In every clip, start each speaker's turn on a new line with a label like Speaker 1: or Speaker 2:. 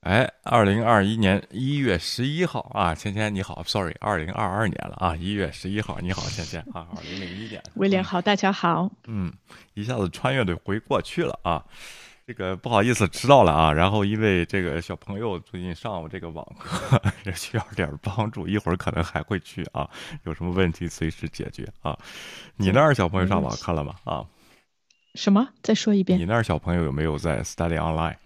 Speaker 1: 哎，二零二一年一月十一号啊，芊芊你好，sorry，二零二二年了啊，一月十一号，你好，芊芊啊，二零零一年，
Speaker 2: 威廉好，大家好，
Speaker 1: 嗯，一下子穿越的回过去了啊，这个不好意思迟到了啊，然后因为这个小朋友最近上这个网课，需要点帮助，一会儿可能还会去啊，有什么问题随时解决啊。你那儿小朋友上网课了吗？啊？
Speaker 2: 什么？再说一遍。
Speaker 1: 你那儿小朋友有没有在 study online？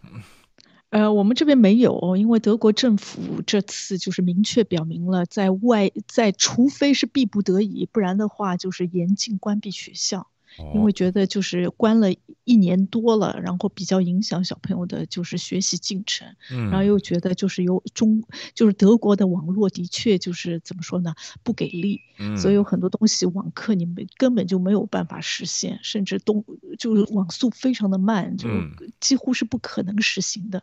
Speaker 2: 呃，我们这边没有，因为德国政府这次就是明确表明了，在外在除非是必不得已，不然的话就是严禁关闭学校。因为觉得就是关了一年多了，然后比较影响小朋友的就是学习进程，然后又觉得就是有中就是德国的网络的确就是怎么说呢不给力，所以有很多东西网课你们根本就没有办法实现，甚至东就是网速非常的慢，就几乎是不可能实行的，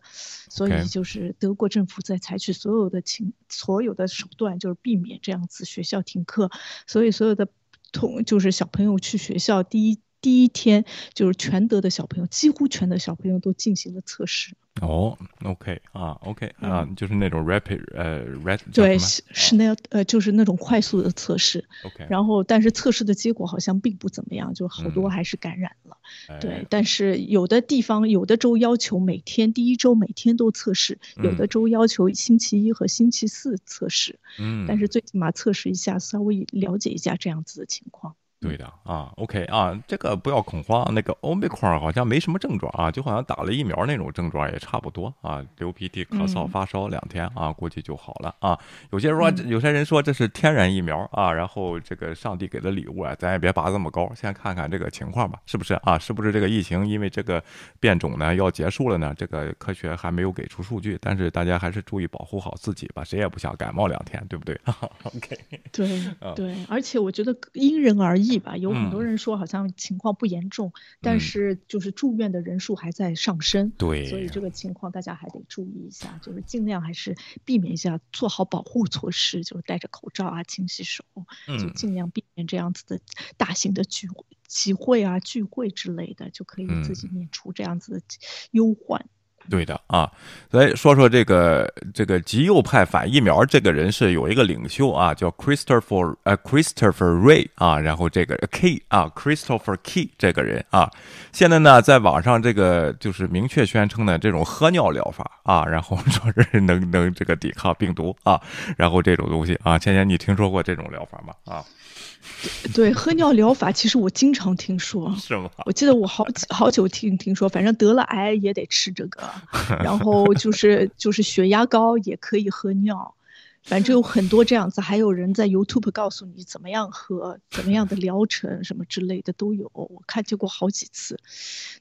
Speaker 2: 所以就是德国政府在采取所有的情所有的手段，就是避免这样子学校停课，所以所有的。同就是小朋友去学校第一第一天，就是全德的小朋友，几乎全德小朋友都进行了测试。
Speaker 1: 哦，OK 啊，OK 啊，就是那种 rapid 呃 rapid
Speaker 2: 对是是那呃就是那种快速的测试。
Speaker 1: OK，
Speaker 2: 然后但是测试的结果好像并不怎么样，就好多还是感染了。对，但是有的地方有的州要求每天第一周每天都测试，有的州要求星期一和星期四测试。嗯，但是最起码测试一下，稍微了解一下这样子的情况。
Speaker 1: 对的啊，OK 啊，这个不要恐慌。那个欧美框好像没什么症状啊，就好像打了疫苗那种症状也差不多啊，流鼻涕、咳嗽、发烧两天啊，估计就好了啊。有些说，有些人说这是天然疫苗啊，然后这个上帝给的礼物啊，咱也别拔这么高，先看看这个情况吧，是不是啊？是不是这个疫情因为这个变种呢要结束了呢？这个科学还没有给出数据，但是大家还是注意保护好自己吧，谁也不想感冒两天，对不对？OK，
Speaker 2: 对对，而且我觉得因人而异。吧，有很多人说好像情况不严重，但是就是住院的人数还在上升，
Speaker 1: 对，
Speaker 2: 所以这个情况大家还得注意一下，就是尽量还是避免一下，做好保护措施，就是戴着口罩啊，勤洗手，就尽量避免这样子的大型的聚集会啊、聚会之类的，就可以自己免除这样子的忧患。
Speaker 1: 对的啊，来说说这个这个极右派反疫苗这个人是有一个领袖啊，叫 Christopher 呃 Christopher Ray 啊，然后这个 Key 啊 Christopher Key 这个人啊，现在呢在网上这个就是明确宣称呢这种喝尿疗法啊，然后说是能能这个抵抗病毒啊，然后这种东西啊，芊芊你听说过这种疗法吗？啊？
Speaker 2: 对，喝尿疗法其实我经常听说，
Speaker 1: 是吗？
Speaker 2: 我记得我好好久听听说，反正得了癌也得吃这个，然后就是就是血压高也可以喝尿，反正有很多这样子，还有人在 YouTube 告诉你怎么样喝，怎么样的疗程什么之类的都有，我看见过好几次，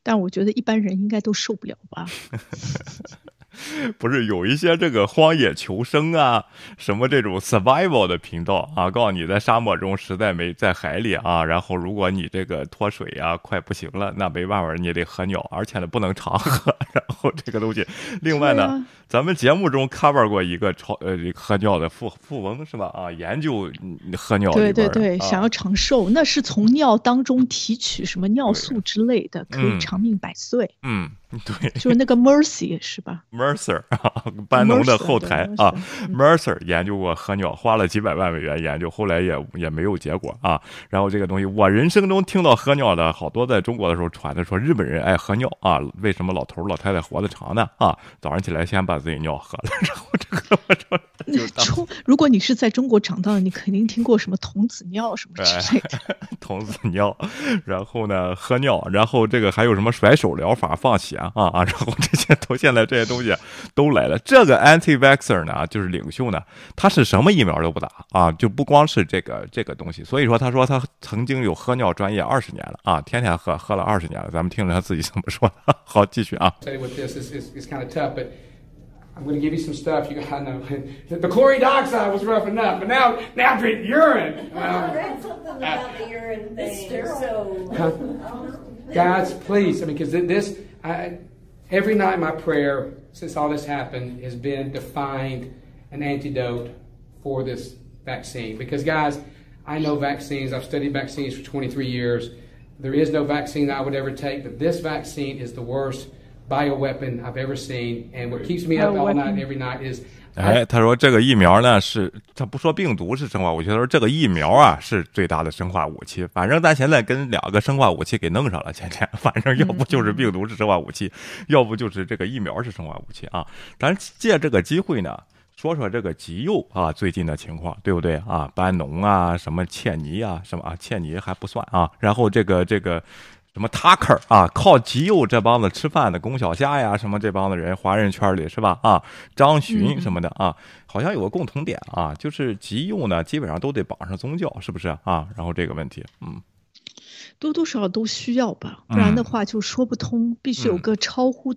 Speaker 2: 但我觉得一般人应该都受不了吧。
Speaker 1: 不是有一些这个荒野求生啊，什么这种 survival 的频道啊，告诉你在沙漠中实在没在海里啊，然后如果你这个脱水呀快不行了，那没办法，你得喝尿，而且呢不能常喝。然后这个东西，另外呢，咱们节目中 cover 过一个超呃喝尿的富富翁是吧？啊，研究喝尿
Speaker 2: 对对对，想要长寿，那是从尿当中提取什么尿素之类的，可以长命百岁。
Speaker 1: 嗯。对，
Speaker 2: 就是那个 Mercy 是吧
Speaker 1: ？Mercer 啊，班农的后台啊，Mercer 研究过喝尿，花了几百万美元研究，后来也也没有结果啊。然后这个东西，我人生中听到喝尿的好多，在中国的时候传的说日本人爱喝尿啊，为什么老头老太太活得长呢？啊，早上起来先把自己尿喝了，然后这个我说。
Speaker 2: 中，如果你是在中国长大的，你肯定听过什么童子尿什么之类的。
Speaker 1: 童子尿，然后呢，喝尿，然后这个还有什么甩手疗法、放血啊啊，然后这些都现在这些东西都来了。这个 anti-vaxer 呢，就是领袖呢，他是什么疫苗都不打啊，就不光是这个这个东西。所以说，他说他曾经有喝尿专业二十年了啊，天天喝，喝了二十年了。咱们听听他自己怎么说。好，继续啊。
Speaker 3: I'm going to give you some stuff. You got know the chlorine dioxide was rough enough, but now now drink urine.
Speaker 4: I read something about uh, the urine thing. So,
Speaker 3: guys, please, I mean, because this, I, every night my prayer since all this happened has been to find an antidote for this vaccine. Because guys, I know vaccines. I've studied vaccines for 23 years. There is no vaccine I would ever take, but this vaccine is the worst bioweapon I've ever seen. And what keeps me up all night every night is
Speaker 1: 哎，他说这个疫苗呢是，他不说病毒是生化武器，他说这个疫苗啊是最大的生化武器。反正咱现在跟两个生化武器给弄上了，芊芊，反正要不就是病毒是生化武器，要不就是这个疫苗是生化武器啊。咱借这个机会呢，说说这个极右啊最近的情况，对不对啊？班农啊，什么切尼啊，什么啊，切尼还不算啊。然后这个这个。什么 Tucker 啊，靠极右这帮子吃饭的龚小虾呀，什么这帮子人，华人圈里是吧？啊，张巡什么的啊，好像有个共同点啊，就是极右呢，基本上都得绑上宗教，是不是啊？然后这个问题，嗯。
Speaker 2: 多多少少都需要吧，不然的话就说不通。必须有个超乎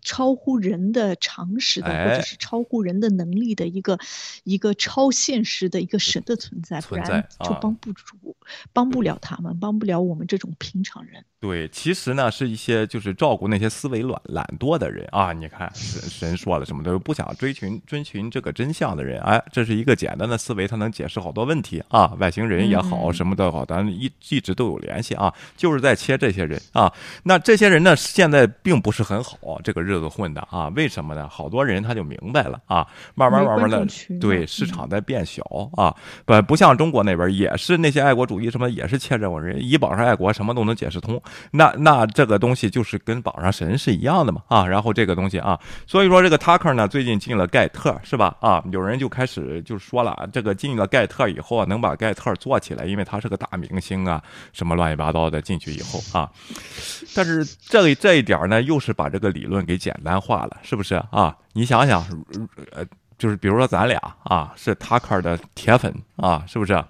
Speaker 2: 超乎人的常识的，或者是超乎人的能力的一个一个超现实的一个神的存在，不然就帮不住，帮不了他们，帮不了我们这种平常人。
Speaker 1: 对，其实呢，是一些就是照顾那些思维懒懒惰的人啊。你看神神说了什么都不想追寻追寻这个真相的人，哎，这是一个简单的思维，它能解释好多问题啊。外星人也好，什么都好，咱一一直都有联系啊。就是在切这些人啊。那这些人呢，现在并不是很好，这个日子混的啊。为什么呢？好多人他就明白了啊，慢慢慢慢的，对市场在变小啊。不不像中国那边也是那些爱国主义什么也是切这种人，一保上爱国什么都能解释通。那那这个东西就是跟榜上神是一样的嘛啊，然后这个东西啊，所以说这个 Tucker 呢最近进了盖特是吧啊，有人就开始就说了，这个进了盖特以后啊，能把盖特做起来，因为他是个大明星啊，什么乱七八糟的进去以后啊，但是这这一点呢，又是把这个理论给简单化了，是不是啊？你想想，呃，就是比如说咱俩啊是 Tucker 的铁粉啊，是不是？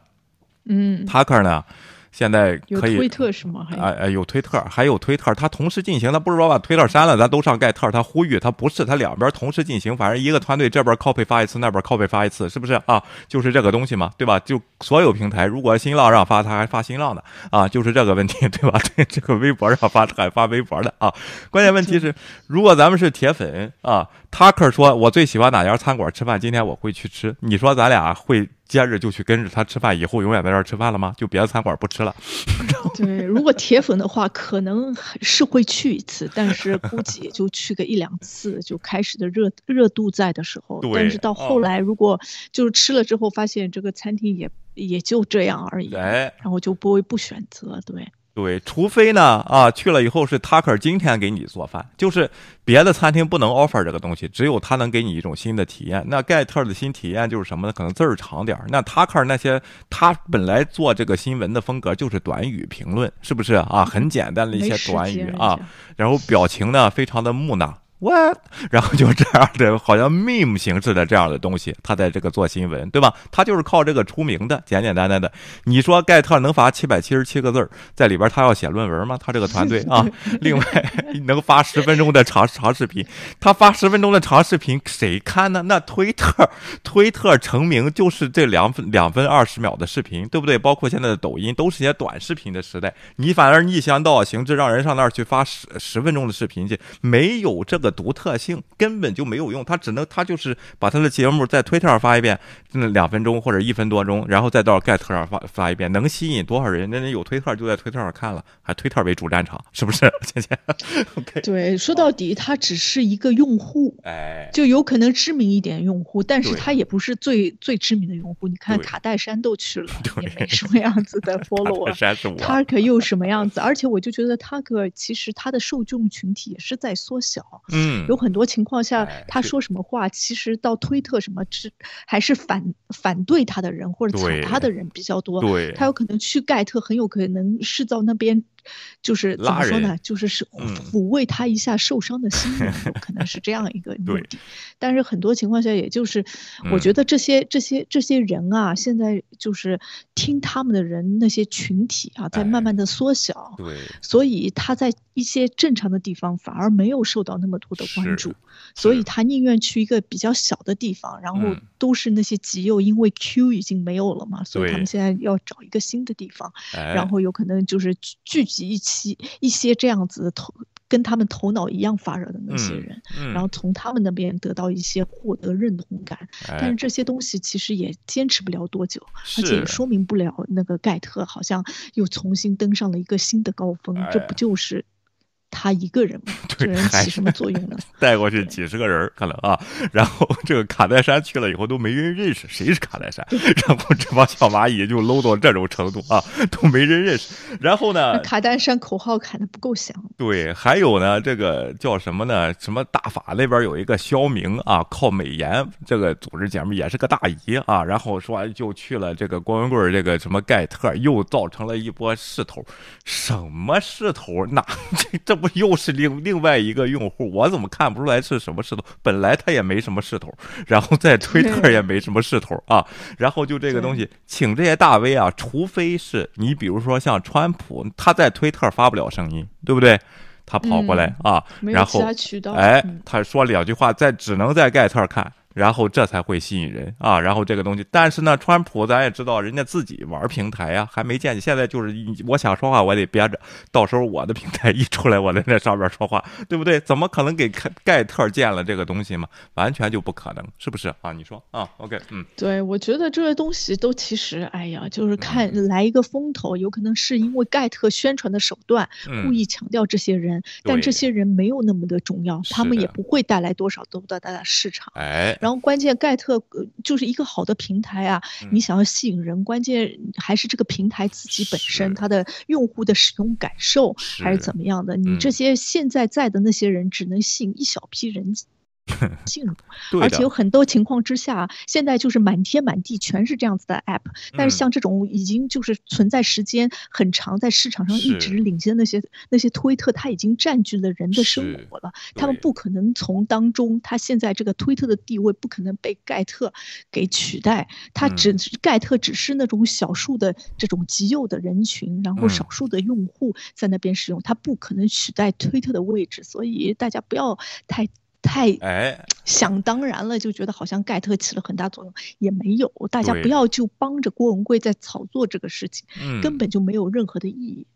Speaker 2: 嗯
Speaker 1: ，Tucker 呢？现在可以
Speaker 2: 推特是吗？
Speaker 1: 哎哎，有推特，还有推特，他同时进行，他不是说把推特删了，咱都上盖特，他呼吁他不是，他两边同时进行，反正一个团队这边 copy 发一次，那边 copy 发一次，是不是啊？就是这个东西嘛，对吧？就所有平台，如果新浪让发，他还发新浪的啊，就是这个问题，对吧？这这个微博上发还发微博的啊。关键问题是，如果咱们是铁粉啊，Tucker 说我最喜欢哪家餐馆吃饭，今天我会去吃，你说咱俩会？接着就去跟着他吃饭，以后永远在这儿吃饭了吗？就别的餐馆不吃了。
Speaker 2: 对，如果铁粉的话，可能是会去一次，但是估计也就去个一两次。就开始的热热度在的时候，但是到后来，如果就是吃了之后发现这个餐厅也也就这样而已，然后就不会不选择。对。
Speaker 1: 对，除非呢，啊，去了以后是 Tucker 今天给你做饭，就是别的餐厅不能 offer 这个东西，只有他能给你一种新的体验。那盖特的新体验就是什么呢？可能字儿长点儿。那 Tucker 那些他本来做这个新闻的风格就是短语评论，是不是啊？很简单的一些短语啊，然后表情呢非常的木讷。What？然后就这样的，好像 meme 形式的这样的东西，他在这个做新闻，对吧？他就是靠这个出名的，简简单单的。你说盖特能发七百七十七个字儿在里边，他要写论文吗？他这个团队啊，另外能发十分钟的长长视频，他发十分钟的长视频谁看呢？那推特，推特成名就是这两分两分二十秒的视频，对不对？包括现在的抖音都是些短视频的时代，你反而逆向倒行之，让人上那儿去发十十分钟的视频去，没有这个。的独特性根本就没有用，他只能他就是把他的节目在推特上发一遍，那两分钟或者一分多钟，然后再到盖特上发发一遍，能吸引多少人？那人有推特就在推特上看了，还推特为主战场，是不是？倩倩，OK。
Speaker 2: 对，说到底，他只是一个用户，
Speaker 1: 哎，
Speaker 2: 就有可能知名一点用户，但是他也不是最最知名的用户。你看卡戴珊都去了，也没什么样子的 follow 啊。他可又什么样子？而且我就觉得他可其实他的受众群体也是在缩小。
Speaker 1: 嗯，
Speaker 2: 有很多情况下，他说什么话，其实到推特什么，是还是反反对他的人或者踩他的人比较多。
Speaker 1: 对，
Speaker 2: 他有可能去盖特，很有可能是到那边，就是怎么说呢？就是是抚慰他一下受伤的心灵，可能是这样一个目的。但是很多情况下，也就是我觉得这些这些这些人啊，现在就是听他们的人那些群体啊，在慢慢的缩小。
Speaker 1: 对，
Speaker 2: 所以他在一些正常的地方反而没有受到那么多。的关注，所以他宁愿去一个比较小的地方，然后都是那些极右，因为 Q 已经没有了嘛，所以他们现在要找一个新的地方，然后有可能就是聚集一期一些这样子的头跟他们头脑一样发热的那些人，然后从他们那边得到一些获得认同感。但是这些东西其实也坚持不了多久，而且也说明不了那个盖特好像又重新登上了一个新的高峰，这不就是？他一个人吗？这人起什么作用呢？
Speaker 1: 带过去几十个人可能啊，然后这个卡戴珊去了以后都没人认识谁是卡戴珊，然后这帮小蚂蚁就 low 到这种程度啊，都没人认识。然后呢，
Speaker 2: 卡戴珊口号喊的不够响。
Speaker 1: 对，还有呢，这个叫什么呢？什么大法那边有一个肖明啊，靠美颜这个组织节目也是个大姨啊，然后说完就去了这个光棍棍这个什么盖特，又造成了一波势头。什么势头？那这这不又是另另外一个用户？我怎么看不出来是什么势头？本来他也没什么势头，然后在推特也没什么势头啊。然后就这个东西，请这些大 V 啊，除非是你比如说像川普，他在推特发不了声音，对不对？他跑过来啊，然后哎，他说两句话，在只能在盖特看。然后这才会吸引人啊！然后这个东西，但是呢，川普咱也知道，人家自己玩平台呀，还没见你。现在就是我想说话，我得憋着，到时候我的平台一出来，我在那上面说话，对不对？怎么可能给盖特建了这个东西嘛？完全就不可能，是不是啊？你说啊？OK，嗯，
Speaker 2: 对，我觉得这些东西都其实，哎呀，就是看来一个风头，有可能是因为盖特宣传的手段故意强调这些人，但这些人没有那么的重要，他们也不会带来多少多大的市场。
Speaker 1: 哎。
Speaker 2: 然后关键盖特就是一个好的平台啊，你想要吸引人，关键还是这个平台自己本身，它的用户的使用感受还是怎么样的？你这些现在在的那些人，只能吸引一小批人。进入，而且有很多情况之下，现在就是满天满地全是这样子的 app，但是像这种已经就是存在时间很长，在市场上一直领先的那些那些推特，它已经占据了人的生活了，他们不可能从当中，他现在这个推特的地位不可能被盖特给取代，他只盖特只是那种少数的这种极右的人群，然后少数的用户在那边使用，他不可能取代推特的位置，所以大家不要太。太
Speaker 1: 哎，
Speaker 2: 想当然了，就觉得好像盖特起了很大作用，也没有。大家不要就帮着郭文贵在炒作这个事情，根本就没有任何的意义。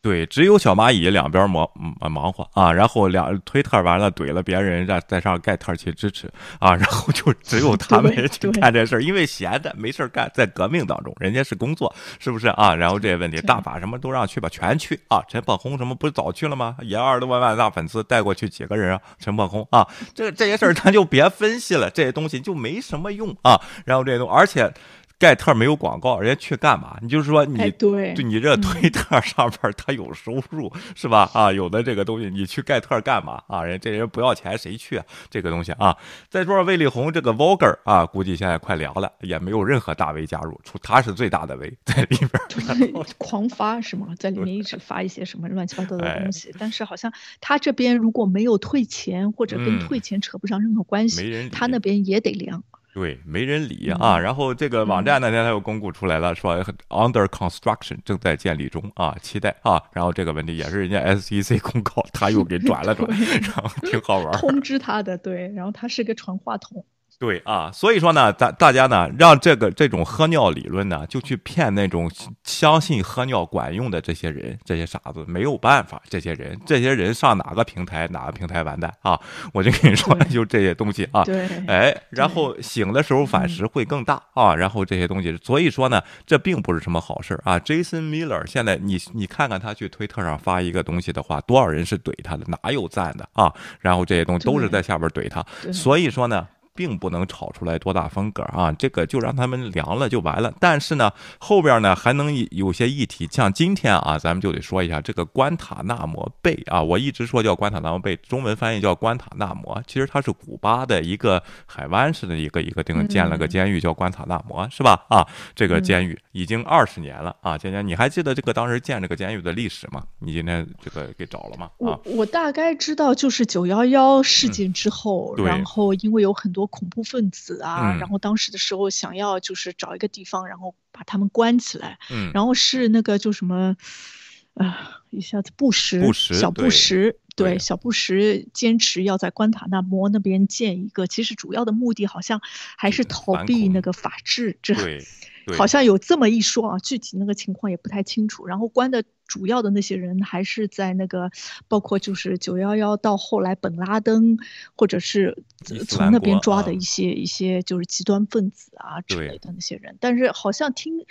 Speaker 1: 对，只有小蚂蚁两边忙忙活啊，然后两推特完了怼了别人，让再上盖特去支持啊，然后就只有他们去干这事儿，因为闲的没事干，在革命当中，人家是工作，是不是啊？然后这些问题，大法什么都让去吧，全去啊！陈破空什么不是早去了吗？也二十多万万大粉丝带过去几个人啊？陈破空啊，这这些事儿咱就别分析了，这些东西就没什么用啊。然后这些东，而且。盖特没有广告，人家去干嘛？你就是说你
Speaker 2: 对，
Speaker 1: 就你这推特上边他有收入是吧？啊，有的这个东西你去盖特干嘛啊？人这人不要钱谁去啊？这个东西啊，再说魏丽红这个 Vogger 啊，估计现在快凉了，也没有任何大 V 加入，除他是最大的 V 在里边，
Speaker 2: 狂发是吗？在里面一直发一些什么乱七八糟的东西，但是好像他这边如果没有退钱或者跟退钱扯不上任何关系，他那边也得凉。
Speaker 1: 对，没人理啊。然后这个网站那天他又公布出来了，说 under construction 正在建立中啊，期待啊。然后这个问题也是人家 SEC 公告，他又给转了转，然后挺好玩。
Speaker 2: 通知他的，对，然后他是个传话筒。
Speaker 1: 对啊，所以说呢，大大家呢，让这个这种喝尿理论呢，就去骗那种相信喝尿管用的这些人，这些傻子没有办法，这些人，这些人上哪个平台，哪个平台完蛋啊！我就跟你说，就这些东西啊，
Speaker 2: 对，
Speaker 1: 哎，然后醒的时候反噬会更大啊，然后这些东西，所以说呢，这并不是什么好事啊。Jason Miller 现在你你看看他去推特上发一个东西的话，多少人是怼他的，哪有赞的啊？然后这些东西都是在下边怼他，所以说呢。并不能炒出来多大风格啊！这个就让他们凉了就完了。但是呢，后边呢还能有些议题，像今天啊，咱们就得说一下这个关塔那摩贝啊。我一直说叫关塔那摩贝，中文翻译叫关塔那摩，其实它是古巴的一个海湾式的一个一个地方建了个监狱，叫关塔那摩，是吧？啊，这个监狱已经二十年了啊。今天你还记得这个当时建这个监狱的历史吗？你今天这个给找了吗？
Speaker 2: 我我大概知道，就是九幺幺事件之后，然后因为有很多。恐怖分子啊，然后当时的时候想要就是找一个地方，然后把他们关起来。嗯，然后是那个就什么，啊，一下子布什，小布什，对，小布什坚持要在关塔那摩那边建一个，其实主要的目的好像还是逃避那个法治。这好像有这么一说啊，具体那个情况也不太清楚。然后关的。主要的那些人还是在那个，包括就是九幺幺到后来本拉登，或者是从那边抓的一些一些就是极端分子啊之类的那些人。但是好像听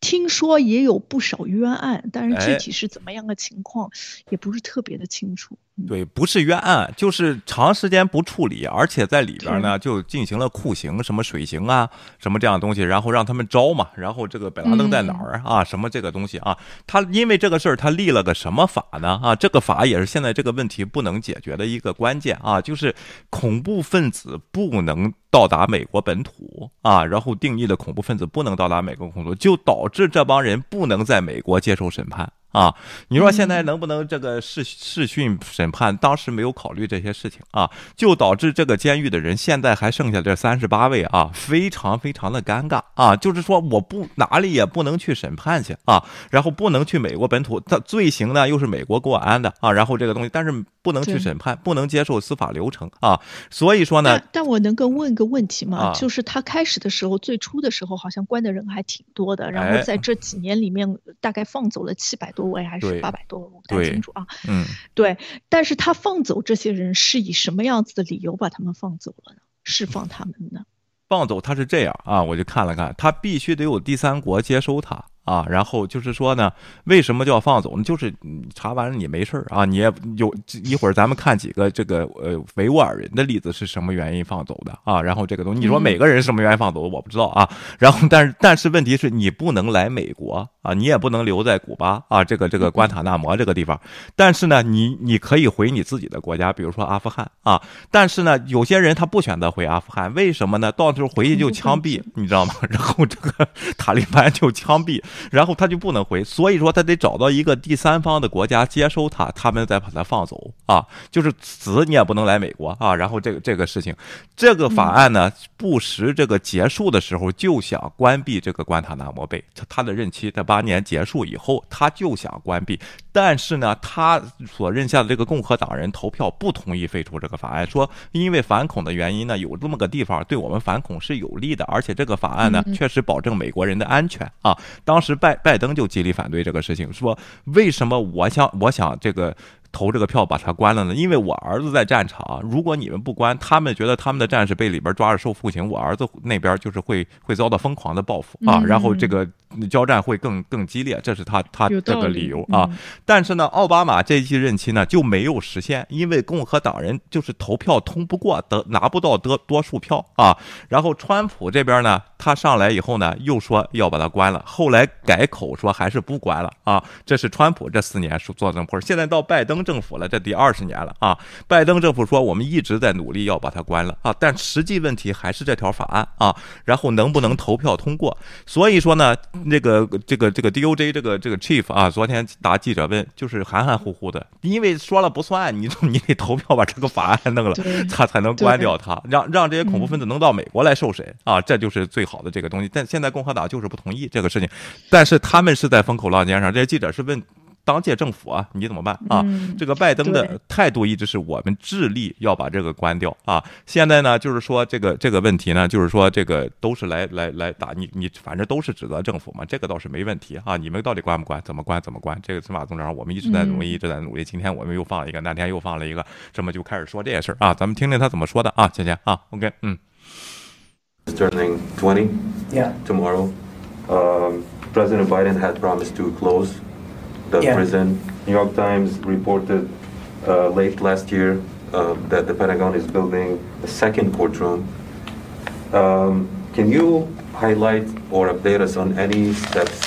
Speaker 2: 听说也有不少冤案，但是具体是怎么样的情况，也不是特别的清楚。
Speaker 1: 对，不是冤案，就是长时间不处理，而且在里边呢就进行了酷刑，什么水刑啊，什么这样的东西，然后让他们招嘛，然后这个本拉登在哪儿啊？什么这个东西啊？他因为这个事儿，他立了个什么法呢？啊，这个法也是现在这个问题不能解决的一个关键啊，就是恐怖分子不能到达美国本土啊，然后定义的恐怖分子不能到达美国本土，就导致这帮人不能在美国接受审判。啊，你说现在能不能这个视视讯审判？当时没有考虑这些事情啊，就导致这个监狱的人现在还剩下这三十八位啊，非常非常的尴尬啊。就是说我不哪里也不能去审判去啊，然后不能去美国本土，他罪行呢又是美国给我安的啊，然后这个东西，但是不能去审判，不能接受司法流程啊。所以说呢，
Speaker 2: 但我能够问个问题吗？就是他开始的时候，最初的时候好像关的人还挺多的，然后在这几年里面大概放走了七百多。多位还是八百多位，我不太清楚啊。
Speaker 1: 嗯，
Speaker 2: 对，但是他放走这些人是以什么样子的理由把他们放走了呢？释放他们呢？
Speaker 1: 放走他是这样啊，我就看了看，他必须得有第三国接收他。啊，然后就是说呢，为什么叫放走呢？就是查完了你没事儿啊，你也有一会儿咱们看几个这个呃维吾尔人的例子是什么原因放走的啊？然后这个东西你说每个人什么原因放走我不知道啊。然后但是但是问题是你不能来美国啊，你也不能留在古巴啊，这个这个关塔那摩这个地方。但是呢，你你可以回你自己的国家，比如说阿富汗啊。但是呢，有些人他不选择回阿富汗，为什么呢？到时候回去就枪毙，你知道吗？然后这个塔利班就枪毙。然后他就不能回，所以说他得找到一个第三方的国家接收他，他们再把他放走啊。就是死你也不能来美国啊。然后这个这个事情，这个法案呢，布什这个结束的时候就想关闭这个关塔那摩贝，他的任期在八年结束以后，他就想关闭。但是呢，他所认下的这个共和党人投票不同意废除这个法案，说因为反恐的原因呢，有这么个地方对我们反恐是有利的，而且这个法案呢确实保证美国人的安全啊。当时拜拜登就极力反对这个事情，说为什么我想我想这个。投这个票把他关了呢？因为我儿子在战场，如果你们不关，他们觉得他们的战士被里边抓着受酷刑，我儿子那边就是会会遭到疯狂的报复啊，然后这个交战会更更激烈，这是他他这个理由啊。但是呢，奥巴马这一期任期呢就没有实现，因为共和党人就是投票通不过，得拿不到得多数票啊。然后川普这边呢，他上来以后呢又说要把他关了，后来改口说还是不关了啊。这是川普这四年做政坡，现在到拜登。政府了，这第二十年了啊！拜登政府说我们一直在努力要把它关了啊，但实际问题还是这条法案啊，然后能不能投票通过？所以说呢，那个这个这个 DOJ 这个这个 chief 啊，昨天答记者问，就是含含糊糊的，因为说了不算，你你得投票把这个法案弄了，他才能关掉它，让让这些恐怖分子能到美国来受审啊，这就是最好的这个东西。但现在共和党就是不同意这个事情，但是他们是在风口浪尖上，这些记者是问。当届政府啊，你怎么办啊？这个拜登的态度一直是我们致力要把这个关掉啊。现在呢，就是说这个这个问题呢，就是说这个都是来来来打你你，反正都是指责政府嘛，这个倒是没问题啊。你们到底关不关？怎么关？怎么关？这个司马总长，我们一直在努力，一直在努力。今天我们又放了一个，那天又放了一个，这么就开始说这些事儿啊。咱们听听他怎么说的啊，倩倩啊，OK，嗯。
Speaker 5: Turning twenty,
Speaker 6: yeah,
Speaker 5: tomorrow. Um, President Biden had promised to close. The yeah. prison. New York Times reported uh, late last year uh, that the Pentagon is building a second courtroom. Um, can you highlight or update us on any steps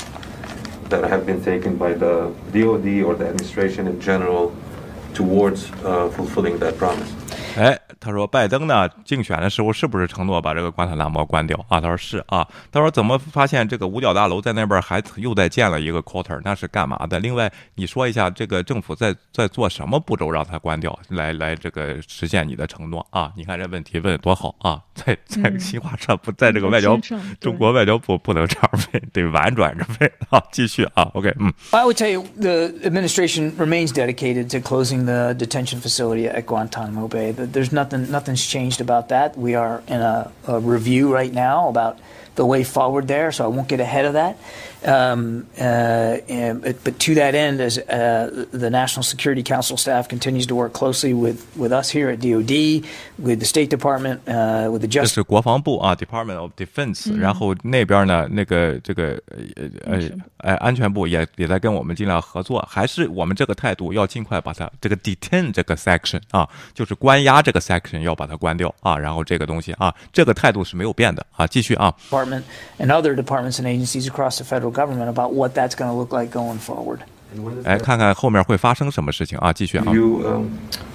Speaker 5: that have been taken by the DoD or the administration in general towards uh, fulfilling that promise?
Speaker 1: 哎，他说拜登呢竞选的时候是不是承诺把这个关塔那摩关掉啊？他说是啊。他说怎么发现这个五角大楼在那边还又在建了一个 quarter？那是干嘛的？另外你说一下这个政府在在做什么步骤让它关掉，来来这个实现你的承诺啊？你看这问题问的多好啊！在在新华社不在这个外交中国外交部不能这样问，得婉转着问啊。继续啊，OK，嗯。
Speaker 6: I would tell you the administration remains dedicated to closing the detention facility at Guantanamo Bay. There's nothing nothing's changed about that. We are in a, a review right now about the way forward there, so I won't get ahead of that. Um, uh, and, but, but, to that end, as uh, the National Security Council staff continues to work closely with, with us here at DoD, with the State Department, uh, with the Justice.
Speaker 1: 这是国防部啊，Department of Defense、嗯。然后那边呢，那个这个呃呃呃安全部也也在跟我们尽量合作。还是我们这个态度，要尽快把它这个 detain 这个 section 啊，就是关押这个 section 要把它关掉啊。然后这个东西啊，这个态度是没有变的啊。继续啊。
Speaker 6: Department and other departments and agencies across the federal government about what that's going to look like going forward.
Speaker 1: 哎，看看后面会发生什么事情啊！继续啊。
Speaker 5: You, um,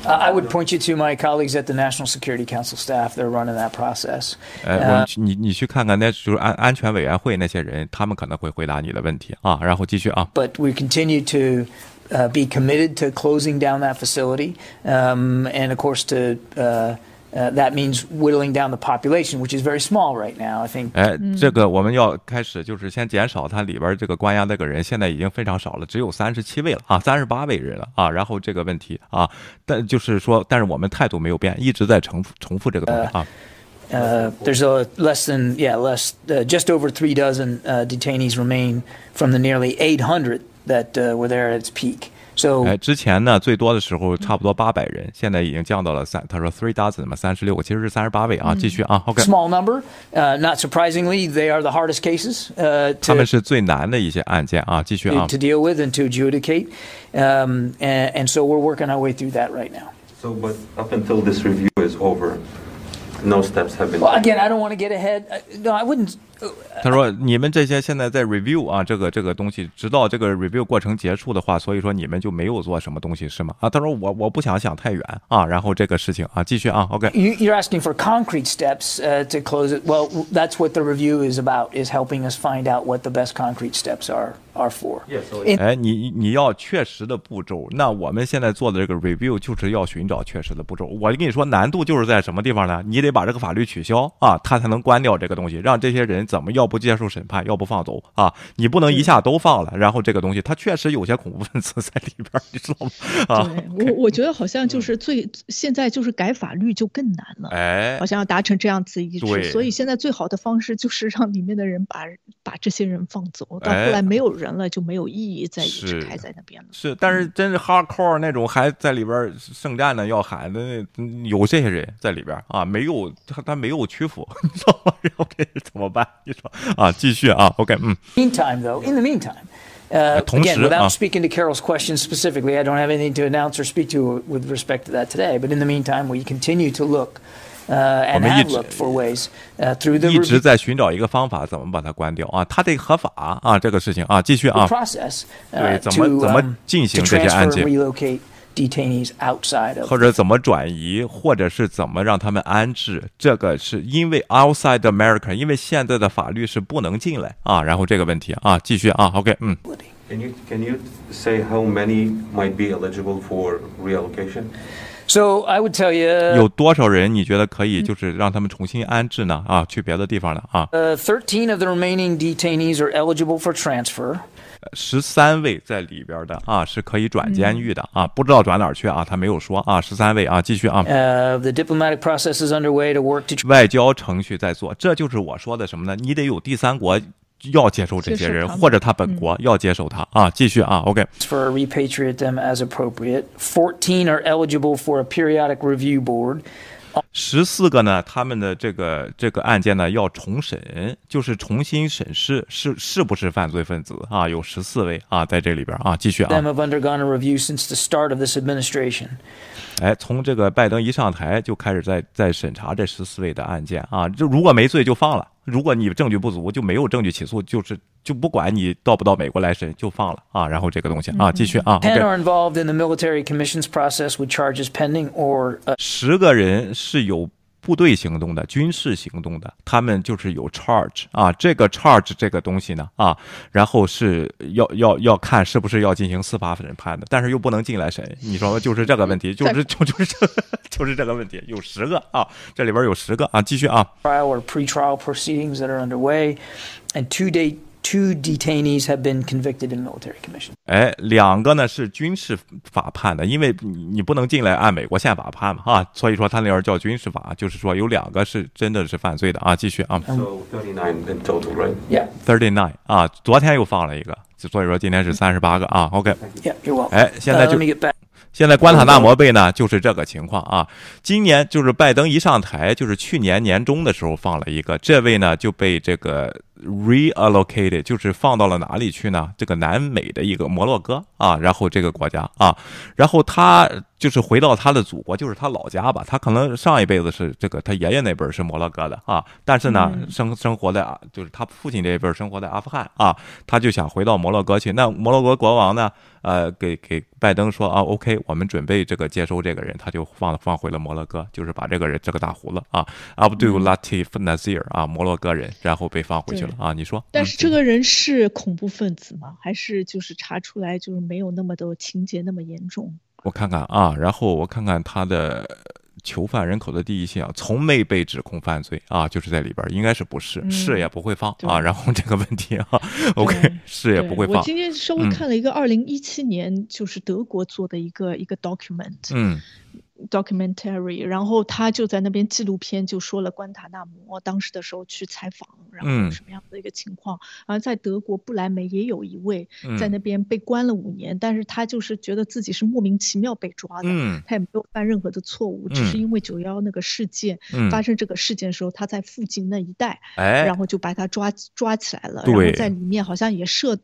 Speaker 6: uh, I would point you to my colleagues at the National Security Council staff. They're running that process.
Speaker 1: 哎，我们你你去看看，那就是安安全委员会那些人，他们可能会回答你的问题啊。然后继续啊。
Speaker 6: But we continue to. Uh, be committed to closing down that facility, um, and of course to uh, uh, that means whittling down the population, which is very small right now. I think.
Speaker 1: 哎，这个我们要开始就是先减少它里边这个关押那个人，现在已经非常少了，只有三十七位了啊，三十八位人了啊。然后这个问题啊，但就是说，但是我们态度没有变，一直在重复重复这个东西啊。
Speaker 6: Uh, there's a less than yeah less uh, just over three dozen uh, detainees remain from the nearly 800 that were there at its peak. So,
Speaker 1: 哎，之前呢，最多的时候差不多八百人，现在已经降到了三。他说 three dozen 嘛，三十六个，其实是三十八位啊。继续啊，
Speaker 6: OK。Small number, uh, not surprisingly, they are the hardest cases. Uh,
Speaker 1: 他们是最难的一些案件啊。继续啊。
Speaker 6: To deal with and to adjudicate, um, and, and so we're working our way through that right now.
Speaker 5: So, but up until this review is over, no steps have been.
Speaker 6: Well, again, I don't want to get ahead. No, I wouldn't.
Speaker 1: 他说：“你们这些现在在 review 啊，这个这个东西，直到这个 review 过程结束的话，所以说你们就没有做什么东西是吗？啊，他说我我不想想太远啊，然后这个事情啊，继续啊，OK。
Speaker 6: You, you're asking for concrete steps uh, to close it. Well, that's what the review is about, is helping us find out what the best concrete steps are are for.
Speaker 5: Yes.
Speaker 1: 哎，你你要确实的步骤，那我们现在做的这个 review 就是要寻找确实的步骤。我跟你说，难度就是在什么地方呢？你得把这个法律取消啊，他才能关掉这个东西，让这些人怎么要不接受。”审判要不放走啊？你不能一下都放了，然后这个东西它确实有些恐怖分子在里边，你知道吗？啊，
Speaker 2: 我我觉得好像就是最现在就是改法律就更难了，
Speaker 1: 哎，
Speaker 2: 好像要达成这样子一致，所以现在最好的方式就是让里面的人把把这些人放走，到后来没有人了就没有意义再一直开在那边了。
Speaker 1: 是，但是真是 hardcore 那种还在里边圣战呢要喊的，有这些人在里边啊，没有他他没有屈服，你知道吗？然后这怎么办？你说啊？继续啊，OK，嗯。
Speaker 6: Meantime, though, in the meantime. Uh, again, without speaking to Carol's question specifically, I don't have anything to announce or speak to with respect to that today. But in the meantime, we continue to look uh, and have looked for ways uh, through the
Speaker 1: 一直在寻找一个方法，怎么把它关掉啊？它得合法啊，这个事情啊，继续啊。
Speaker 6: process
Speaker 1: 对，怎么怎么进行这些案件
Speaker 6: ？detainees outside of
Speaker 1: 或者怎么转移，或者是怎么让他们安置，这个是因为 outside America，因为现在的法律是不能进来啊。然后这个问题啊，继续啊，OK，嗯。
Speaker 5: Can you can you say how many might be eligible for reallocation?
Speaker 6: So I would tell you，
Speaker 1: 有多少人你觉得可以就是让他们重新安置呢？啊，去别的地方了啊？
Speaker 6: 呃，thirteen of the remaining detainees are eligible for transfer.
Speaker 1: 十三位在里边的啊，是可以转监狱的啊，不知道转哪儿去啊，他没有说啊，十三位啊，继续啊。
Speaker 6: 呃，the diplomatic process is underway to work to
Speaker 1: 外交程序在做，这就是我说的什么呢？你得有第三国要接受这些人，或者他本国要接受他啊，继续啊，OK。
Speaker 6: For repatriate them as appropriate, fourteen are eligible for a periodic review board.
Speaker 1: 十四个呢，他们的这个这个案件呢要重审，就是重新审视是是不是犯罪分子啊？有十四位啊，在这里边啊，继续啊。哎从这个拜登一上台就开始在在审查这十四位的案件啊就如果没罪就放了如果你证据不足就没有证据起诉就是就不管你到不到美国来审就放了啊然后这个东西啊继续啊
Speaker 6: penn are involved in the military commissions process with charges pending or 呃
Speaker 1: 十个人是有部队行动的、军事行动的，他们就是有 charge 啊，这个 charge 这个东西呢啊，然后是要要要看是不是要进行司法审判的，但是又不能进来审，你说就是这个问题，就是就就是这就是这个问题，有十个啊，这里边有十个啊，继续啊。
Speaker 6: Trial or pre-trial proceedings that are underway, and two day. Two detainees have been convicted in military commission.
Speaker 1: 哎，两个呢是军事法判的，因为你你不能进来按美国宪法判嘛啊，所以说他那边叫军事法，就是说有两个是真的是犯罪的啊。继续啊
Speaker 5: So 39 in total, right?
Speaker 1: Yeah,，thirty nine 啊，昨天又放了一个，所以说今天是三十八个啊。
Speaker 6: OK，yeah, you're welcome.
Speaker 1: 哎，现
Speaker 6: Uh,
Speaker 1: 在
Speaker 6: let
Speaker 1: 就
Speaker 6: me get back.
Speaker 1: 现在关塔那摩被呢，就是这个情况啊。今年就是拜登一上台，就是去年年中的时候放了一个，这位呢就被这个 reallocated，就是放到了哪里去呢？这个南美的一个摩洛哥啊，然后这个国家啊，然后他就是回到他的祖国，就是他老家吧。他可能上一辈子是这个他爷爷那辈儿是摩洛哥的啊，但是呢，生生活在啊，就是他父亲这一辈儿生活在阿富汗啊，他就想回到摩洛哥去。那摩洛哥国王呢，呃，给给拜登说啊，OK，我们准备这个接收这个人，他就放放回了摩洛哥，就是把这个人这个大胡子啊，Abdul Latif Nazir 啊，摩洛哥人，然后被放回去了啊。你说？
Speaker 2: 但
Speaker 1: 嗯
Speaker 2: 是这个人是恐怖分子吗？还是就是查出来就是没有那么的情节那么严重？
Speaker 1: 我看看啊，然后我看看他的囚犯人口的第一线啊，从没被指控犯罪啊，就是在里边儿，应该是不是？
Speaker 2: 嗯
Speaker 1: 是也不会放啊。然后这个问题啊，OK，是也不会放。
Speaker 2: 我今天稍微
Speaker 1: 嗯
Speaker 2: 看了一个二零一七年，就是德国做的一个一个 document，
Speaker 1: 嗯
Speaker 2: documentary，然后他就在那边纪录片就说了关塔那摩当时的时候去采访，然
Speaker 1: 嗯。
Speaker 2: 后什么样的一个情况。而在德国不莱梅也有一位在
Speaker 1: 嗯
Speaker 2: 那边被关了五年，但是他就是觉得自己是莫名其妙被抓的，
Speaker 1: 嗯。
Speaker 2: 他也没有犯任何的错误，只是
Speaker 1: 嗯。
Speaker 2: 因为九幺那个事件、
Speaker 1: 嗯。
Speaker 2: 发生这个事件的时候，他在附近那一带，
Speaker 1: 哎。
Speaker 2: 然后就把他抓抓起来了，然后在里面好像也涉，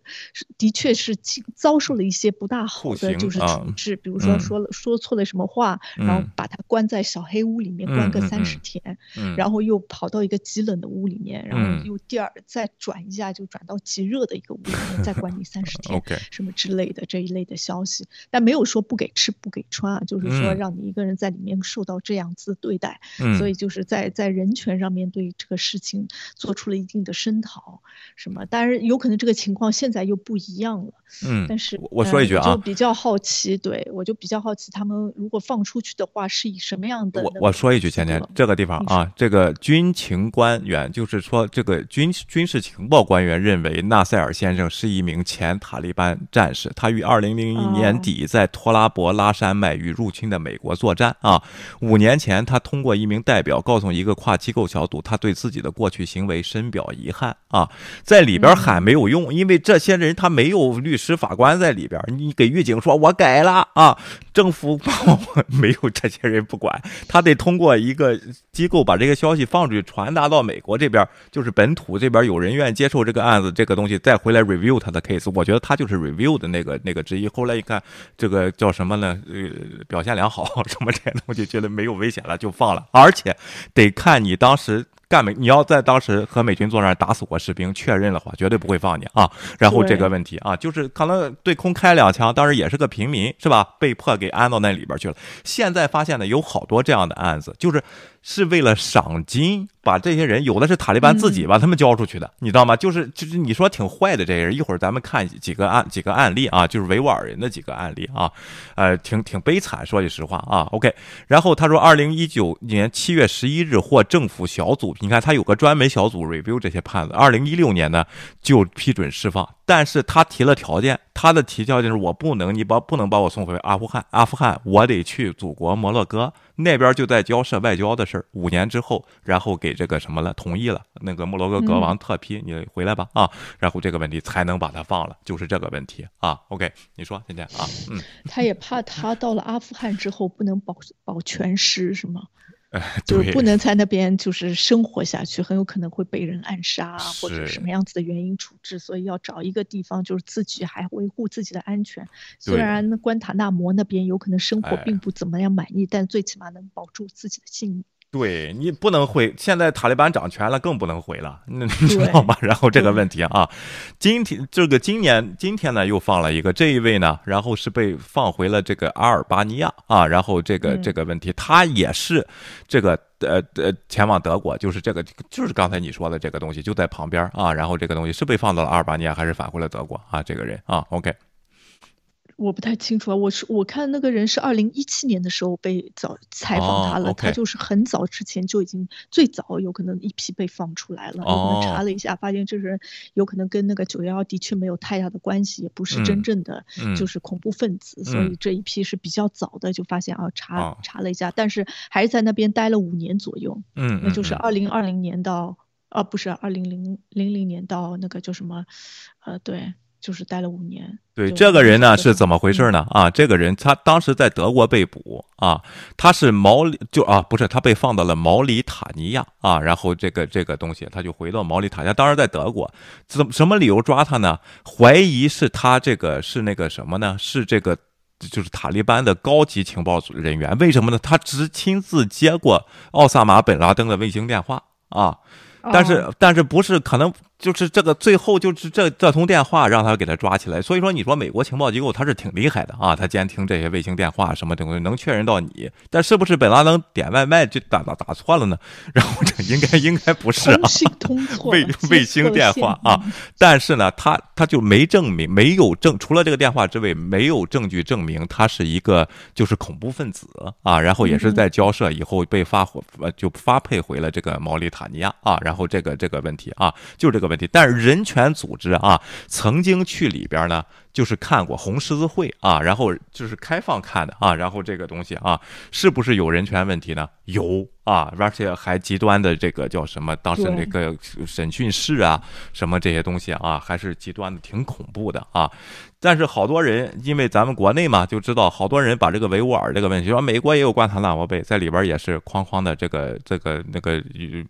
Speaker 2: 的确是经遭受了一些不大好的就是
Speaker 1: 啊。
Speaker 2: 处置，比如说
Speaker 1: 嗯。
Speaker 2: 说了说错了什么话，然后
Speaker 1: 嗯。
Speaker 2: 把他关在小黑屋里面关个三十
Speaker 1: 嗯。
Speaker 2: 天，
Speaker 1: 嗯，
Speaker 2: 然后又跑到一个极冷的屋里面，然
Speaker 1: 嗯。
Speaker 2: 后又第二再转一下就转到极热的一个屋里面，再关你三十天。什么之类的这一类的消息，但没有说不给吃不给穿啊，就是说
Speaker 1: 嗯。
Speaker 2: 让你一个人在里面受到这样子对待，
Speaker 1: 嗯。
Speaker 2: 所以就是在在人权上面对这个事情做出了一定的声讨，什么，当然有可能这个情况现在又不一样了，
Speaker 1: 嗯，
Speaker 2: 但是
Speaker 1: 我我说一句啊
Speaker 2: 呃就比较好奇，对我就比较好奇他们如果放出去的话是以什么样的
Speaker 1: 我我说一句，
Speaker 2: 资
Speaker 1: 芊芊
Speaker 2: 格，
Speaker 1: 这个地方啊，这个军情官员，就是说这个军军事情报官员认为纳赛尔先生是一名前塔利班战士，他于二零零一年
Speaker 2: 哦
Speaker 1: 底在托拉伯拉山脉与入侵的美国作战啊。五年前，他通过一名代表告诉一个跨机构小组，他对自己的过去行为深表遗憾啊。在里边喊没有用，因为这些人他没有律师法官在里边，你给狱警说我改了啊，政府 没有这些人不管，他得通过一个机构把这个消息放出去，传达到美国这边，就是本土这边有人愿意接受这个案子，这个东西再回来 review 他的 case。我觉得他就是 review 的那个那个之一。后来一看，这个叫什么呢？呃，表现良好，什么这些东西，觉得没有危险了就放了，而且得看你当时。干美，你要在当时和美军作战打死过士兵，确认的话，绝对不会放你啊。然后这个问题啊，就是可能对空开两枪，当时也是个平民，是吧？被迫给安到那里边去了。现在发现呢，有好多这样的案子，就是是为了赏金，把这些人有的是塔利班自己把他们交出去的，你知道吗？就是就是你说挺坏的这些人，一会儿咱们看几个案几个案例啊，就是维吾尔人的几个案例啊，呃，挺挺悲惨，说句实话啊。OK，然后他说，二零一九年七月十一日获政府小组，你看他有个专门小组 review 这些判子，二零一六年呢就批准释放，但是他提了条件，他的提条件是我不能你把不能把我送回阿富汗，阿富汗我得去祖国摩洛哥那边就在交涉外交的事儿，五年之后，然后给这个什么了同意了，那个摩洛哥国王特批，你回来吧啊，然后这个问题才能把他放了，就是这个问题啊。OK，你说现在啊，嗯，
Speaker 2: 他也怕他到了阿富汗之后不能保保全尸，是吗？
Speaker 1: 呃
Speaker 2: 就是不能在那边就是生活下去，很有可能会被人暗杀啊或者什么样子的原因处置，所以要找一个地方，就是自己还维护自己的安全。虽然关塔那摩那边有可能生活
Speaker 1: 哎
Speaker 2: 并不怎么样满意，但最起码能保住自己的性命。
Speaker 1: 对你不能回，现在塔利班掌权了，更不能回了，那你知道吗？然后这个问题啊，今天这个今年今天呢又放了一个这一位呢，然后是被放回了这个阿尔巴尼亚啊，然后这个
Speaker 2: 嗯
Speaker 1: 这个问题，他也是这个呃呃前往德国，就是这个就是刚才你说的这个东西就在旁边啊，然后这个东西是被放到了阿尔巴尼亚还是返回了德国啊？这个人啊，OK。
Speaker 2: 我不太清楚啊，我是我看那个人是二零一七年的时候被早采访他了，他就是很早之前就已经最早有可能一批被放出来了，我
Speaker 1: 哦
Speaker 2: 们查了一下，发现这个人有可能跟那个九幺幺的确没有太大的关系，也不是
Speaker 1: 嗯
Speaker 2: 真正的
Speaker 1: 嗯。
Speaker 2: 就是恐怖分子，所以
Speaker 1: 嗯。
Speaker 2: 这一批是比较早的就发现啊查、
Speaker 1: 哦。
Speaker 2: 查了一下，但是还是在那边待了五年左右，
Speaker 1: 嗯，
Speaker 2: 那就是二零二零年到啊不是二零零零零年到那个叫什么，呃对，就是待了五年。
Speaker 1: 对这个人呢是怎么回事呢？啊，这个人他当时在德国被捕啊，他是毛里就啊不是他被放到了毛里塔尼亚啊，然后这个这个东西他就回到毛里塔尼亚，当时在德国，怎什么理由抓他呢？怀疑是他这个是那个什么呢？是这个。就是塔利班的高级情报组人员，为什么呢？他只亲自接过奥萨马·本·拉登的卫星电话啊，但是、
Speaker 2: 哦
Speaker 1: 但是不是可能就是这个最后就是这这通电话让他给他抓起来，所以说你说美国情报机构他是挺厉害的啊，他监听这些卫星电话什么东西能确认到你，但是不是本拉登点外卖就打打打错了呢？然后这应该应该不是啊卫卫星电话啊
Speaker 2: 嗯，
Speaker 1: 但是呢，他他就没证明，没有证，除了这个电话之外，没有证据证明他是一个就是恐怖分子啊。然后也是在交涉以后被发回呃就发配回了这个毛里塔尼亚啊。然后这个这个问题啊，就这个问题。但是人权组织啊，曾经去里边呢。就是看过红十字会啊，然后就是开放看的啊，然后这个东西啊，是不是有人权问题呢？有啊，而且还极端的这个叫什么？当时那个审讯室啊，什么这些东西啊，还是极端的，挺恐怖的啊。但是好多人因为咱们国内嘛，就知道好多人把这个维吾尔这个问题，说美国也有关塔那摩贝，在里边也是哐哐的这个这个那个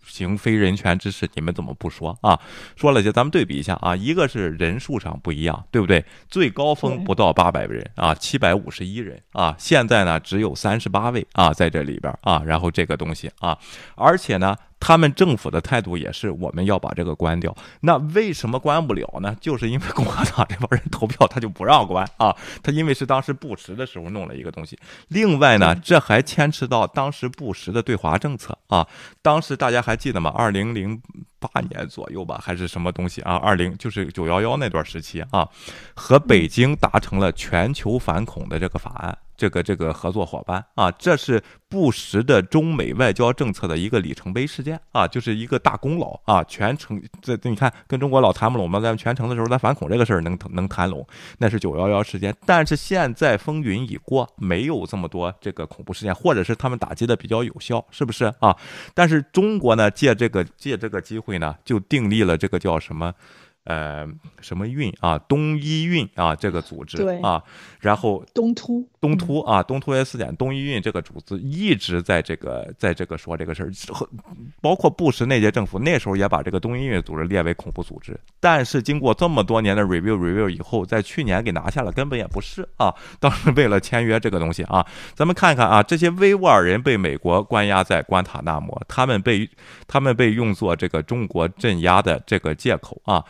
Speaker 1: 行非人权之事，你们怎么不说啊？说了就咱们对比一下啊，一个是人数上不一样，对不对？最高峰不到八百人啊，七百五十一人啊，现在呢只有三十八位啊，在这里边啊，然后这个东西啊，而且呢。他们政府的态度也是我们要把这个关掉。那为什么关不了呢？就是因为共和党这帮人投票，他就不让关啊。他因为是当时布什的时候弄了一个东西。另外呢，这还牵扯到当时布什的对华政策啊。当时大家还记得吗？二零零八年左右吧，还是什么东西啊？二零就是九幺幺那段时期啊，和北京达成了全球反恐的这个法案。这个这个合作伙伴啊，这是布什的中美外交政策的一个里程碑事件啊，就是一个大功劳啊。全程这你看跟中国老谈不拢嘛，在全程的时候，咱反恐这个事儿能能谈拢，那是九幺幺事件。但是现在风云已过，没有这么多这个恐怖事件，或者是他们打击的比较有效，是不是啊？但是中国呢，借这个借这个机会呢，就订立了这个叫什么？呃，什么运啊？东伊运啊，这个组织啊，然后
Speaker 2: 东突
Speaker 1: 东突啊，东突 S 点东伊运这个组织一直在这个在这个说这个事儿，和包括布什那届政府那时候也把这个东伊运组织列为恐怖组织，但是经过这么多年的 review review 以后，在去年给拿下了，根本也不是啊，当时为了签约这个东西啊，咱们看一看啊，这些维吾尔人被美国关押在关塔那摩，他们被他们被用作这个中国镇压的这个借口啊。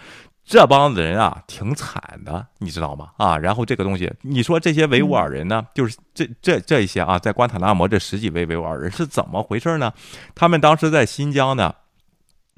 Speaker 1: 这帮子人啊，挺惨的，你知道吗？啊，然后这个东西，你说这些维吾尔人呢，就是这这这一些啊，在关塔那摩这十几位维吾尔人是怎么回事呢？他们当时在新疆呢，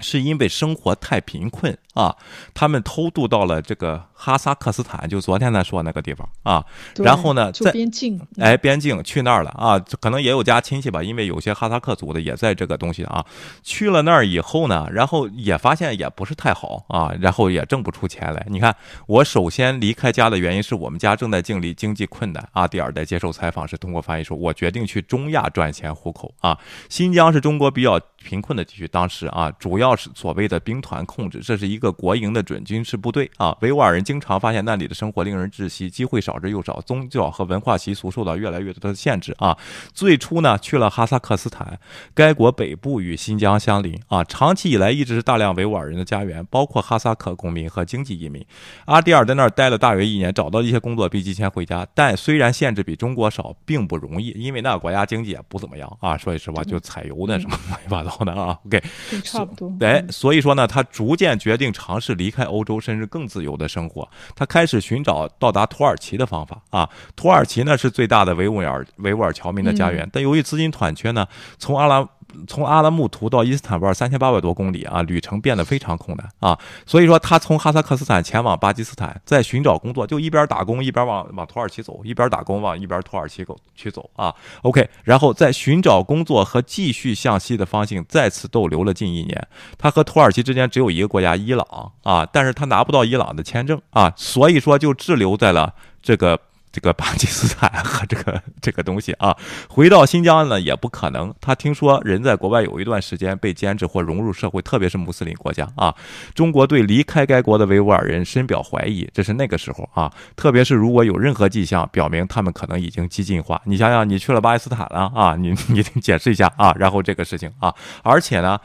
Speaker 1: 是因为生活太贫困啊，他们偷渡到了这个哈萨克斯坦，就昨天咱说那个地方啊，然后呢，
Speaker 2: 就
Speaker 1: 在
Speaker 2: 边境，
Speaker 1: 哎，边境去那儿了啊，可能也有家亲戚吧，因为有些哈萨克族的也在这个东西啊。去了那儿以后呢，然后也发现也不是太好啊，然后也挣不出钱来。你看，我首先离开家的原因是我们家正在经历经济困难啊。第二，在接受采访时通过翻译说，我决定去中亚赚钱糊口啊。新疆是中国比较贫困的地区，当时啊，主要是所谓的兵团控制，这是一个国营的准军事部队啊。维吾尔人经常发现那里的生活令人窒息，机会少之又少，宗教和文化习俗受到越来越多的限制啊。最初呢，去了哈萨克斯坦，该国北部与新疆相邻啊，长期以来一直是大量维吾尔人的家园，包括哈萨克公民和经济移民。阿迪尔在那儿待了大约一年，找到一些工作，并提前回家。但虽然限制比中国少，并不容易，因为那个国家经济也不怎么样啊。说句实话，就采油那什么乱七八糟的啊。OK，
Speaker 2: 差不多。
Speaker 1: 哎，所以说呢，他逐渐决定尝试离开欧洲，甚至更自由的生活。他开始寻找到达土耳其的方法啊。土耳其呢是最大的维吾尔维吾尔侨民的家园，但由于资金短缺呢，从阿拉从阿拉木图到伊斯坦布尔三千八百多公里啊，旅程变得非常困难啊。所以说他从哈萨克斯坦前往巴基斯坦，在寻找工作，就一边打工一边往往土耳其走，一边打工往一边土耳其走去走啊。OK，然后在寻找工作和继续向西的方向再次逗留了近一年。他和土耳其之间只有一个国家伊朗啊，但是他拿不到伊朗的签证啊，所以说就滞留在了这个。这个巴基斯坦和这个这个东西啊，回到新疆呢也不可能。他听说人在国外有一段时间被监制或融入社会，特别是穆斯林国家啊。中国对离开该国的维吾尔人深表怀疑，这是那个时候啊。特别是如果有任何迹象表明他们可能已经激进化，你想想，你去了巴基斯坦了啊，你你解释一下啊，然后这个事情啊，而且呢。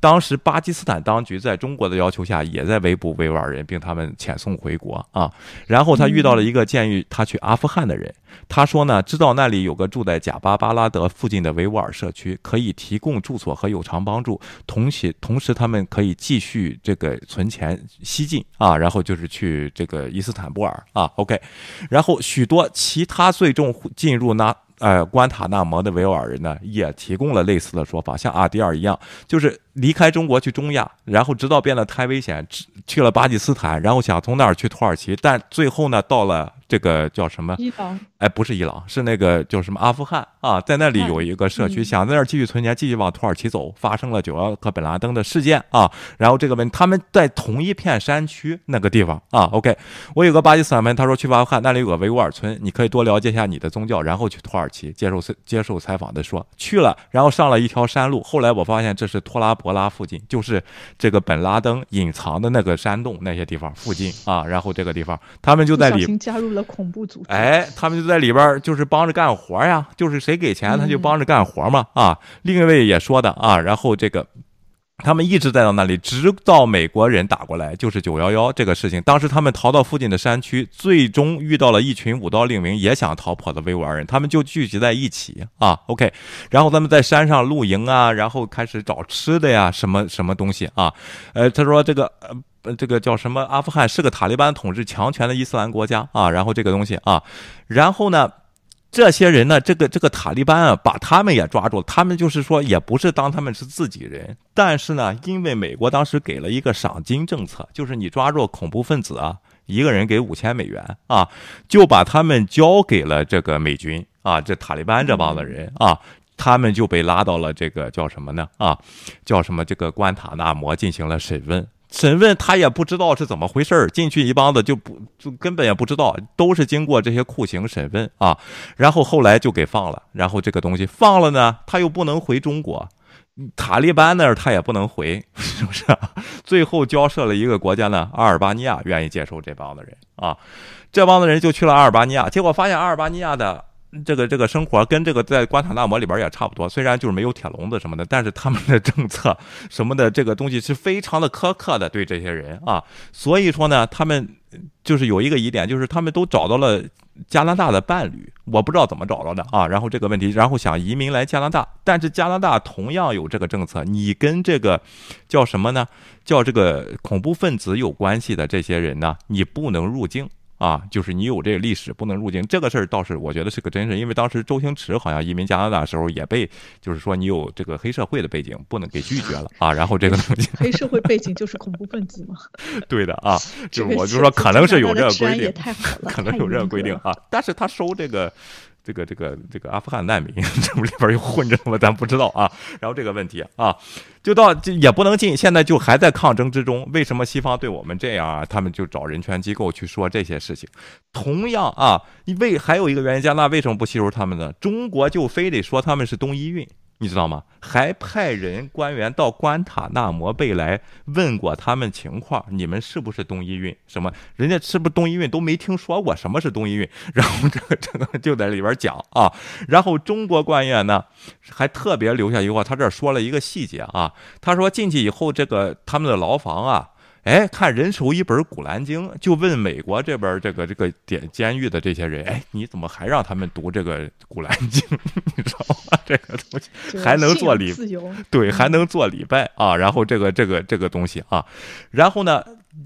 Speaker 1: 当时巴基斯坦当局在中国的要求下，也在围捕维吾尔人，并他们遣送回国啊。然后他遇到了一个建议他去阿富汗的人，他说呢，知道那里有个住在贾巴巴拉德附近的维吾尔社区，可以提供住所和有偿帮助，同时同时他们可以继续这个存钱西进啊。然后就是去这个伊斯坦布尔啊。OK，然后许多其他最终进入那。呃，关塔那摩的维吾尔人呢，也提供了类似的说法，像阿迪尔一样，就是离开中国去中亚，然后直到变得太危险，去了巴基斯坦，然后想从那儿去土耳其，但最后呢，到了。这个叫什么？哎，不是伊朗，是那个叫什么阿富汗啊，在那里有一个社区，想在那儿继续存钱，继续往土耳其走。发生了九幺和本拉登的事件啊，然后这个问他们在同一片山区那个地方啊。OK，我有个巴基斯坦朋友，他说去阿富汗那里有个维吾尔村，你可以多了解一下你的宗教，然后去土耳其接受接受采访的说去了，然后上了一条山路，后来我发现这是托拉伯拉附近，就是这个本拉登隐藏的那个山洞那些地方附近啊。然后这个地方他们就在里
Speaker 2: 加入了。恐怖组织，
Speaker 1: 哎，他们就在里边，就是帮着干活呀，就是谁给钱他就帮着干活嘛，啊，另一位也说的啊，然后这个他们一直在到那里，直到美国人打过来，就是九幺幺这个事情，当时他们逃到附近的山区，最终遇到了一群武道令名也想逃跑的维吾尔人，他们就聚集在一起啊，OK，然后他们在山上露营啊，然后开始找吃的呀，什么什么东西啊，呃，他说这个呃。这个叫什么？阿富汗是个塔利班统治强权的伊斯兰国家啊。然后这个东西啊，然后呢，这些人呢，这个这个塔利班啊，把他们也抓住了。他们就是说，也不是当他们是自己人，但是呢，因为美国当时给了一个赏金政策，就是你抓住恐怖分子啊，一个人给五千美元啊，就把他们交给了这个美军啊，这塔利班这帮子人啊，他们就被拉到了这个叫什么呢？啊，叫什么？这个关塔那摩进行了审问。审问他也不知道是怎么回事儿，进去一帮子就不就根本也不知道，都是经过这些酷刑审问啊，然后后来就给放了，然后这个东西放了呢，他又不能回中国，塔利班那儿他也不能回，是不是？最后交涉了一个国家呢，阿尔巴尼亚愿意接受这帮子人啊，这帮子人就去了阿尔巴尼亚，结果发现阿尔巴尼亚的。这个这个生活跟这个在关塔那摩里边也差不多，虽然就是没有铁笼子什么的，但是他们的政策什么的这个东西是非常的苛刻的对这些人啊。所以说呢，他们就是有一个疑点，就是他们都找到了加拿大的伴侣，我不知道怎么找到的啊。然后这个问题，然后想移民来加拿大，但是加拿大同样有这个政策，你跟这个叫什么呢？叫这个恐怖分子有关系的这些人呢，你不能入境。啊，就是你有这个历史不能入境，这个事儿倒是我觉得是个真事，因为当时周星驰好像移民加拿大的时候也被，就是说你有这个黑社会的背景不能给拒绝了啊。然后这个东西，
Speaker 2: 黑社会背景就是恐怖分子嘛？
Speaker 1: 对的啊，就是我就说可能是有这个规定，可能有这个规定啊。但是他收这个。这个这个这个阿富汗难民，这里边又混着什么，咱不知道啊。然后这个问题啊，就到就也不能进，现在就还在抗争之中。为什么西方对我们这样啊？他们就找人权机构去说这些事情。同样啊，为还有一个原因，加拿大为什么不吸收他们呢？中国就非得说他们是东伊运。你知道吗？还派人官员到关塔那摩贝来问过他们情况，你们是不是东伊运？什么？人家是不是东伊运都没听说过什么是东伊运？然后这个这个就在里边讲啊。然后中国官员呢，还特别留下一句话，他这说了一个细节啊。他说进去以后，这个他们的牢房啊。哎，看人手一本《古兰经》，就问美国这边这个这个点监狱的这些人，哎，你怎么还让他们读这个《古兰经》？你知道吗？这个东西还能做礼，对，还能做礼拜啊。然后这个这个这个东西啊，然后呢，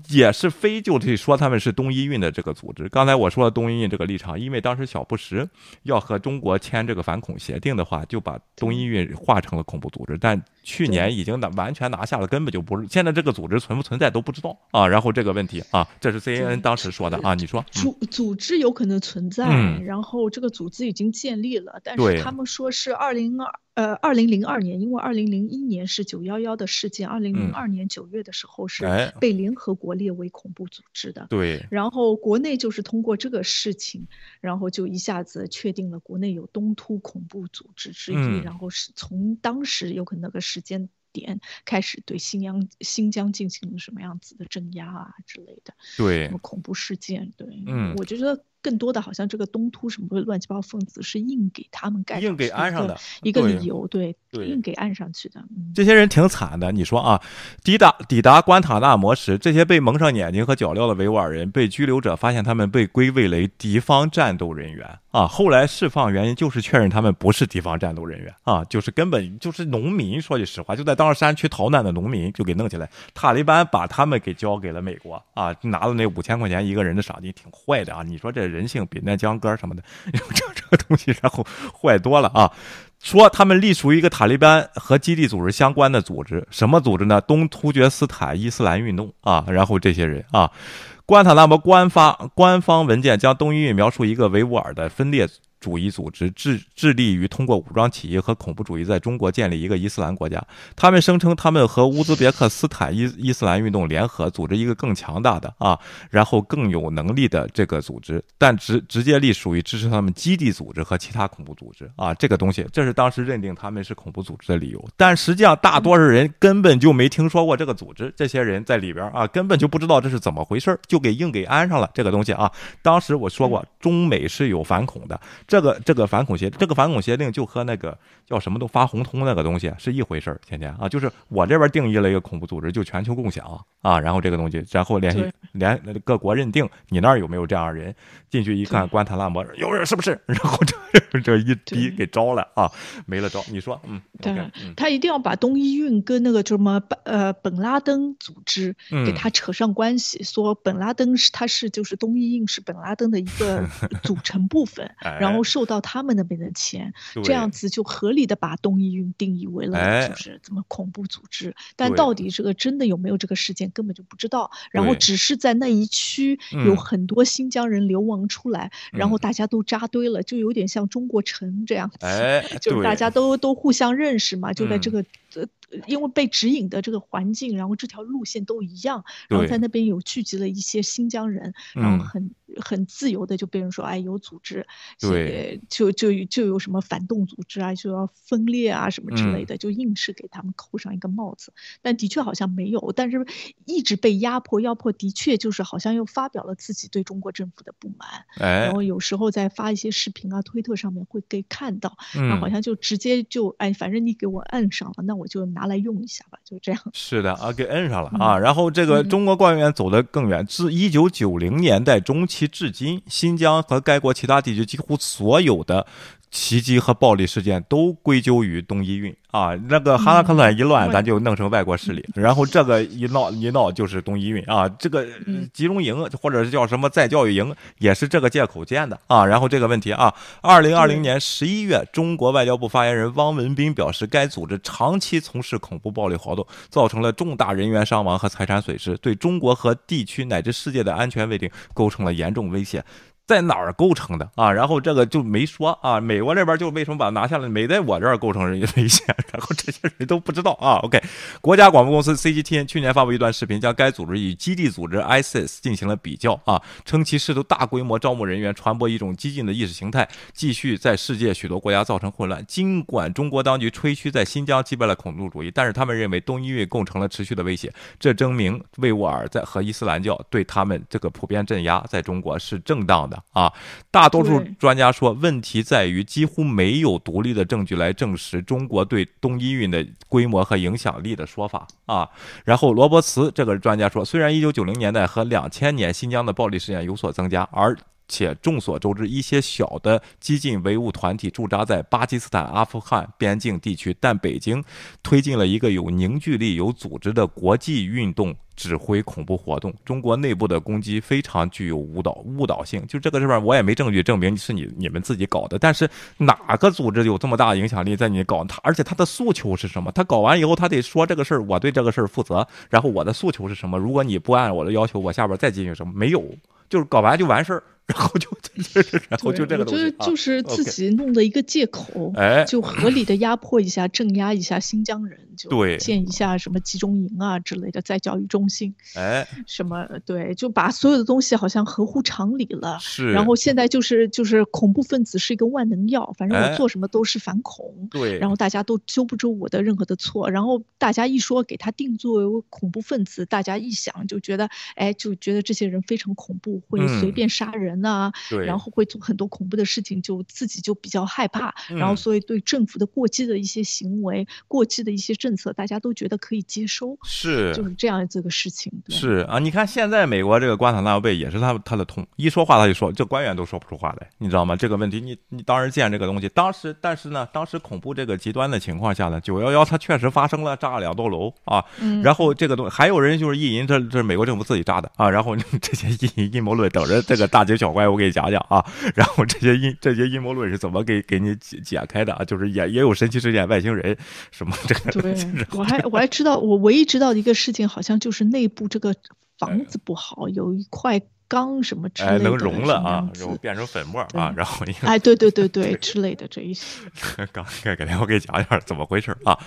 Speaker 1: 也是非就得说他们是东伊运的这个组织。刚才我说了东伊运这个立场，因为当时小布什要和中国签这个反恐协定的话，就把东伊运划成了恐怖组织。但去年已经拿完全拿下了，根本就不是现在这个组织存不存在都不知道啊。然后这个问题啊，这是 CNN 当时说的啊，你说
Speaker 2: 组组织有可能存在，然后这个组织已经建立了，但是他们说是二零二。呃，二零零二年，因为二零零一年是九幺幺的事件，二零零二年九月的时候是被联合国列为恐怖组织的。
Speaker 1: 对。
Speaker 2: 然后国内就是通过这个事情，然后就一下子确定了国内有东突恐怖组织之一，然后是从当时有可能那个时间点开始对新疆新疆进行了什么样子的镇压啊之类的。
Speaker 1: 对。
Speaker 2: 什么恐怖事件？对。嗯，我觉得。更多的好像这个东突什么乱七八糟分子是硬给他们盖
Speaker 1: 硬给安上的
Speaker 2: 一个理由，对，硬给安上去的。
Speaker 1: 这些人挺惨的，你说啊，抵达抵达关塔那摩时，这些被蒙上眼睛和脚镣的维吾尔人被拘留者发现他们被归为为敌方战斗人员啊，后来释放原因就是确认他们不是敌方战斗人员啊，就是根本就是农民。说句实话，就在当时山区逃难的农民就给弄起来，塔利班把他们给交给了美国啊，拿了那五千块钱一个人的赏金，挺坏的啊。你说这。人性比那江歌什么的，这 这个东西，然后坏多了啊！说他们隶属于一个塔利班和基地组织相关的组织，什么组织呢？东突厥斯坦伊斯兰运动啊！然后这些人啊，关塔那摩官方官方文件将东伊运描述一个维吾尔的分裂。主义组织致致力于通过武装起义和恐怖主义在中国建立一个伊斯兰国家。他们声称他们和乌兹别克斯坦伊伊斯兰运动联合，组织一个更强大的啊，然后更有能力的这个组织，但直直接隶属于支持他们基地组织和其他恐怖组织啊。这个东西，这是当时认定他们是恐怖组织的理由。但实际上，大多数人根本就没听说过这个组织，这些人在里边啊，根本就不知道这是怎么回事就给硬给安上了这个东西啊。当时我说过，中美是有反恐的。这个这个反恐协这个反恐协定就和那个叫什么都发红通那个东西是一回事儿，天天啊，就是我这边定义了一个恐怖组织，就全球共享啊，然后这个东西，然后联系联各国认定你那儿有没有这样人，进去一看，关塔那摩有人是不是？然后这这一逼给招了啊，没了招。你说，嗯，
Speaker 2: 对，他一定要把东伊运跟那个什么呃本拉登组织给他扯上关系，说本拉登是他是就是东伊运是本拉登的一个组成部分，然后受到。他们那边的钱，这样子就合理的把东伊运定义为了就是怎么恐怖组织，但到底这个真的有没有这个事件根本就不知道。然后只是在那一区有很多新疆人流亡出来，然后大家都扎堆了，就有点像中国城这样子，就是大家都都互相认识嘛，就在这个呃。因为被指引的这个环境，然后这条路线都一样，然后在那边有聚集了一些新疆人，然后很很自由的就被人说，哎，有组织，
Speaker 1: 对，
Speaker 2: 就就就有什么反动组织啊，就要分裂啊什么之类的，就硬是给他们扣上一个帽子。但的确好像没有，但是一直被压迫，压迫的确就是好像又发表了自己对中国政府的不满，哎。然后有时候在发一些视频啊，推特上面会给看到，然后好像就直接就哎，反正你给我摁上了，那我就拿。拿来用一下吧，就这样。
Speaker 1: 是的啊，给摁上了啊。然后这个中国官员走得更远，自一九九零年代中期至今，新疆和该国其他地区几乎所有的袭击和暴力事件都归咎于东伊运。啊，那个哈拉克乱一乱，咱就弄成外国势力，然后这个一闹一闹就是东伊运啊，这个集中营或者是叫什么再教育营，也是这个借口建的啊。然后这个问题啊，二零二零年十一月，中国外交部发言人汪文斌表示，该组织长期从事恐怖暴力活动，造成了重大人员伤亡和财产损失，对中国和地区乃至世界的安全稳定构成了严重威胁。在哪儿构成的啊？然后这个就没说啊。美国这边就为什么把它拿下来，没在我这儿构成人员危险，然后这些人都不知道啊。OK，国家广播公司 CGTN 去年发布一段视频，将该组织与基地组织 ISIS 进行了比较啊，称其试图大规模招募人员，传播一种激进的意识形态，继续在世界许多国家造成混乱。尽管中国当局吹嘘在新疆击败了恐怖主义，但是他们认为东伊运构成了持续的威胁，这证明维吾尔在和伊斯兰教对他们这个普遍镇压在中国是正当的。啊，大多数专家说，问题在于几乎没有独立的证据来证实中国对东伊运的规模和影响力的说法啊。然后罗伯茨这个专家说，虽然一九九零年代和2000年新疆的暴力事件有所增加，而且众所周知，一些小的激进维吾团体驻扎在巴基斯坦、阿富汗边境地区，但北京推进了一个有凝聚力、有组织的国际运动。指挥恐怖活动，中国内部的攻击非常具有误导误导性。就这个事儿，我也没证据证明是你你们自己搞的。但是哪个组织有这么大的影响力在你搞他？而且他的诉求是什么？他搞完以后，他得说这个事儿，我对这个事儿负责。然后我的诉求是什么？如果你不按我的要求，我下边再进行什么？没有，就是搞完就完事儿。然后就，然后就这个东
Speaker 2: 西，我觉得就是自己弄的一个借口，
Speaker 1: 哎，
Speaker 2: 就合理的压迫一下、镇压一下新疆人，就
Speaker 1: 对，
Speaker 2: 建一下什么集中营啊之类的，在教育中心，
Speaker 1: 哎，
Speaker 2: 什么对，就把所有的东西好像合乎常理了，
Speaker 1: 是。
Speaker 2: 然后现在就是就是恐怖分子是一个万能药，反正我做什么都是反恐，
Speaker 1: 对。
Speaker 2: 然后大家都揪不住我的任何的错，然后大家一说给他定作为恐怖分子，大家一想就觉得，哎，就觉得这些人非常恐怖，会随便杀人呐。
Speaker 1: 对，
Speaker 2: 然后会做很多恐怖的事情，就自己就比较害怕，然后所以对政府的过激的一些行为、过激的一些政策，大家都觉得可以接收，
Speaker 1: 是
Speaker 2: 就是这样这个事情。
Speaker 1: 是啊，你看现在美国这个关塔那贝也是他他的痛，一说话他就说，这官员都说不出话来，你知道吗？这个问题，你你当时见这个东西，当时但是呢，当时恐怖这个极端的情况下呢，九幺幺它确实发生了，炸了两栋楼啊，然后这个东还有人就是意淫，这这是美国政府自己炸的啊，然后 这些阴阴谋论等着这个大惊小怪，我给你。讲讲啊，然后这些阴这些阴谋论是怎么给给你解解开的啊？就是也也有神奇事件、外星人什么这个。
Speaker 2: 对，我还我还知道，我唯一知道的一个事情，好像就是内部这个房子不好，有一块。钢什么之类的，
Speaker 1: 能融了啊，然后变成粉末啊，然后
Speaker 2: 哎，对对 对对之类的这一些。
Speaker 1: 刚给给我给讲讲怎么回事啊？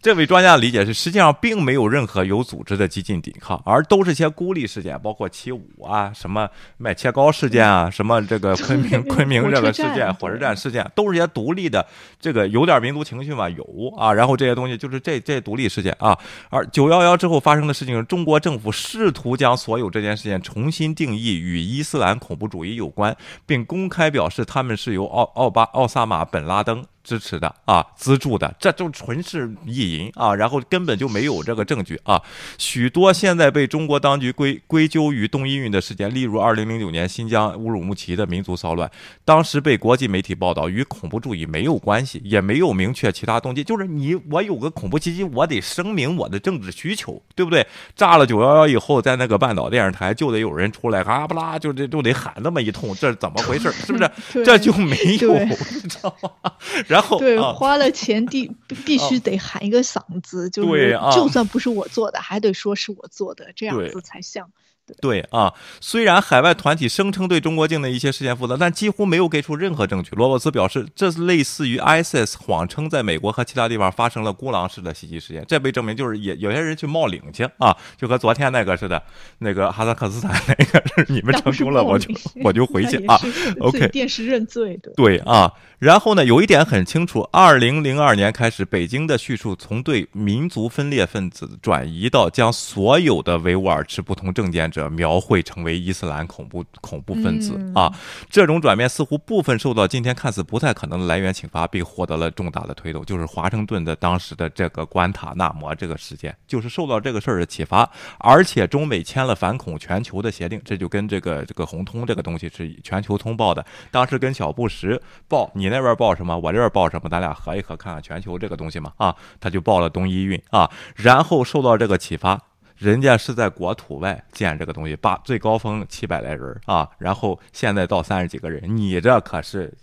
Speaker 1: 这位专家的理解是，实际上并没有任何有组织的激进抵抗，而都是些孤立事件，包括七五啊，什么卖切糕事件啊，什么这个 昆明昆明这个事件、火车站事件，都是些独立的，这个有点民族情绪嘛，有啊。然后这些东西就是这这独立事件啊。而九幺幺之后发生的事情，中国政府试图将所有这件事件重新定义。与伊斯兰恐怖主义有关，并公开表示他们是由奥奥巴奥萨马本拉登。支持的啊，资助的，这就纯是意淫啊，然后根本就没有这个证据啊。许多现在被中国当局归归咎于动一运的事件，例如二零零九年新疆乌鲁木齐的民族骚乱，当时被国际媒体报道与恐怖主义没有关系，也没有明确其他动机，就是你我有个恐怖袭击，我得声明我的政治需求，对不对？炸了九幺幺以后，在那个半岛电视台就得有人出来哈不啦，就这就得喊那么一通，这是怎么回事？是不是？这就没有，你知道吗？然
Speaker 2: 对，花了钱 必必须得喊一个嗓子，就是就算不是我做的，还得说是我做的，这样子才像。
Speaker 1: 对啊，虽然海外团体声称对中国境内一些事件负责，但几乎没有给出任何证据。罗伯茨表示，这是类似于 ISIS 谎称在美国和其他地方发生了孤狼式的袭击事件。这被证明就是也有些人去冒领去啊，就和昨天那个似的，那个哈萨克斯坦那个，你们成功了，我就我就回去啊。OK，
Speaker 2: 电视认罪的。
Speaker 1: 对啊，然后呢，有一点很清楚，二零零二年开始，北京的叙述从对民族分裂分子转移到将所有的维吾尔持不同政见者。描绘成为伊斯兰恐怖恐怖分子啊，这种转变似乎部分受到今天看似不太可能的来源启发，并获得了重大的推动。就是华盛顿的当时的这个关塔那摩这个事件，就是受到这个事儿的启发。而且中美签了反恐全球的协定，这就跟这个这个红通这个东西是全球通报的。当时跟小布什报，你那边报什么，我这边报什么，咱俩合一合看看全球这个东西嘛啊，他就报了东伊运啊，然后受到这个启发。人家是在国土外建这个东西，把最高峰七百来人啊，然后现在到三十几个人，你这可是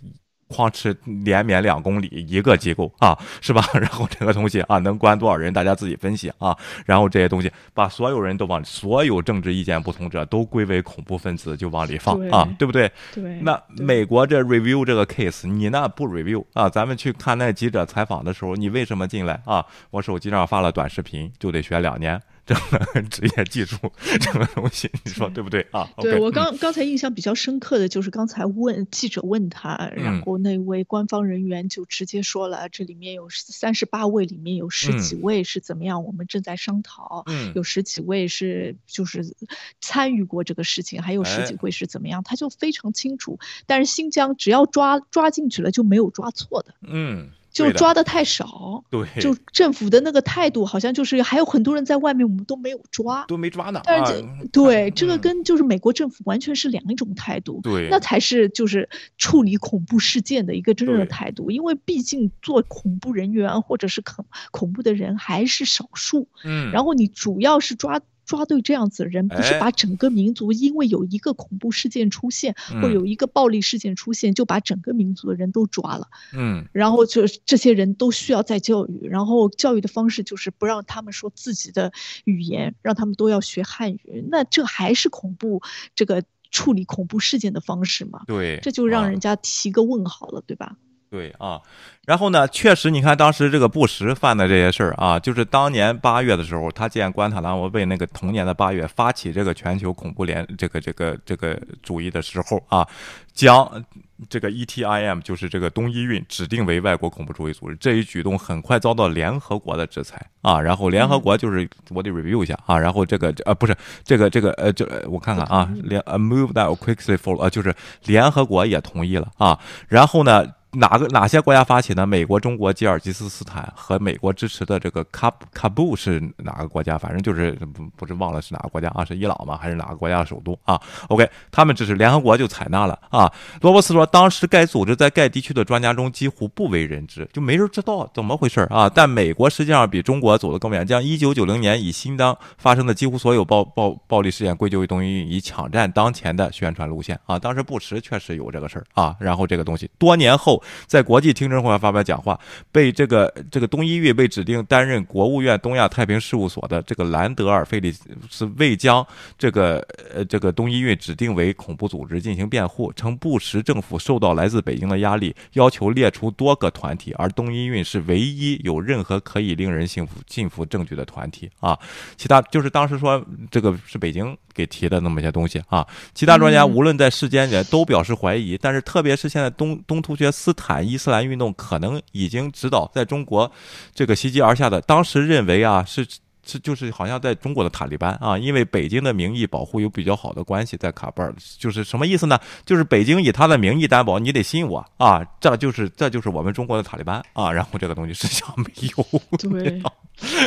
Speaker 1: 哐哧连绵两公里一个机构啊，是吧？然后这个东西啊，能关多少人？大家自己分析啊。然后这些东西把所有人都往所有政治意见不同者都归为恐怖分子，就往里放啊，对不对？
Speaker 2: 对。
Speaker 1: 那美国这 review 这个 case，你那不 review 啊？咱们去看那记者采访的时候，你为什么进来啊？我手机上发了短视频，就得学两年。这个 职业技术 这个东西，你说对不对？啊？
Speaker 2: 对我刚刚才印象比较深刻的就是刚才问记者问他，然后那位官方人员就直接说了，这里面有三十八位，里面有十几位是怎么样，我们正在商讨，有十几位是就是参与过这个事情，还有十几位是怎么样，他就非常清楚。但是新疆只要抓抓进去了就没有抓错的，
Speaker 1: 嗯。
Speaker 2: 就抓的太少。
Speaker 1: 对，
Speaker 2: 就政府的那个态度，好像就是还有很多人在外面，我们都没有抓，
Speaker 1: 都没抓呢。
Speaker 2: 但是对这个跟就是美国政府完全是两种态度。
Speaker 1: 对，
Speaker 2: 那才是就是处理恐怖事件的一个真正的态度，因为毕竟做恐怖人员或者是恐恐怖的人还是少数。
Speaker 1: 嗯，
Speaker 2: 然后你主要是抓。抓对这样子的人，不是把整个民族因为有一个恐怖事件出现，或有一个暴力事件出现，就把整个民族的人都抓了。
Speaker 1: 嗯，
Speaker 2: 然后就这些人都需要再教育，然后教育的方式就是不让他们说自己的语言，让他们都要学汉语。那这还是恐怖这个处理恐怖事件的方式吗？
Speaker 1: 对，
Speaker 2: 这就让人家提个问号了，对吧？
Speaker 1: 对啊，然后呢，确实，你看当时这个布什犯的这些事儿啊，就是当年八月的时候，他见关塔拉摩为那个同年的八月发起这个全球恐怖联这个这个这个主义的时候啊，将这个 ETIM 就是这个东伊运指定为外国恐怖主义组织，这一举动很快遭到联合国的制裁啊。然后联合国就是我得 review 一下啊，然后这个呃不是这个这个呃就我看看啊，联 move that quickly for 啊就是联合国也同意了啊，然后呢。哪个哪些国家发起呢？美国、中国、吉尔吉斯斯坦和美国支持的这个喀喀布是哪个国家？反正就是不不是忘了是哪个国家啊？是伊朗吗？还是哪个国家的首都啊？OK，他们支持，联合国就采纳了啊。罗伯斯说，当时该组织在该地区的专家中几乎不为人知，就没人知道怎么回事啊。但美国实际上比中国走得更远，将1990年以新疆发生的几乎所有暴暴暴力事件归咎于东伊，以抢占当前的宣传路线啊。当时布什确实有这个事儿啊。然后这个东西多年后。在国际听证会上发表讲话，被这个这个东伊运被指定担任国务院东亚太平事务所的这个兰德尔·费利斯未将这个呃这个东伊运指定为恐怖组织进行辩护，称布什政府受到来自北京的压力，要求列出多个团体，而东伊运是唯一有任何可以令人信服信服证据的团体啊。其他就是当时说这个是北京给提的那么一些东西啊。其他专家无论在世间人都表示怀疑，但是特别是现在东东突厥斯坦。伊斯兰运动可能已经指导在中国这个袭击而下的，当时认为啊是。是就是好像在中国的塔利班啊，因为北京的名义保护有比较好的关系，在卡布尔就是什么意思呢？就是北京以他的名义担保，你得信我啊，这就是这就是我们中国的塔利班啊。然后这个东西实际上没有。
Speaker 2: 对，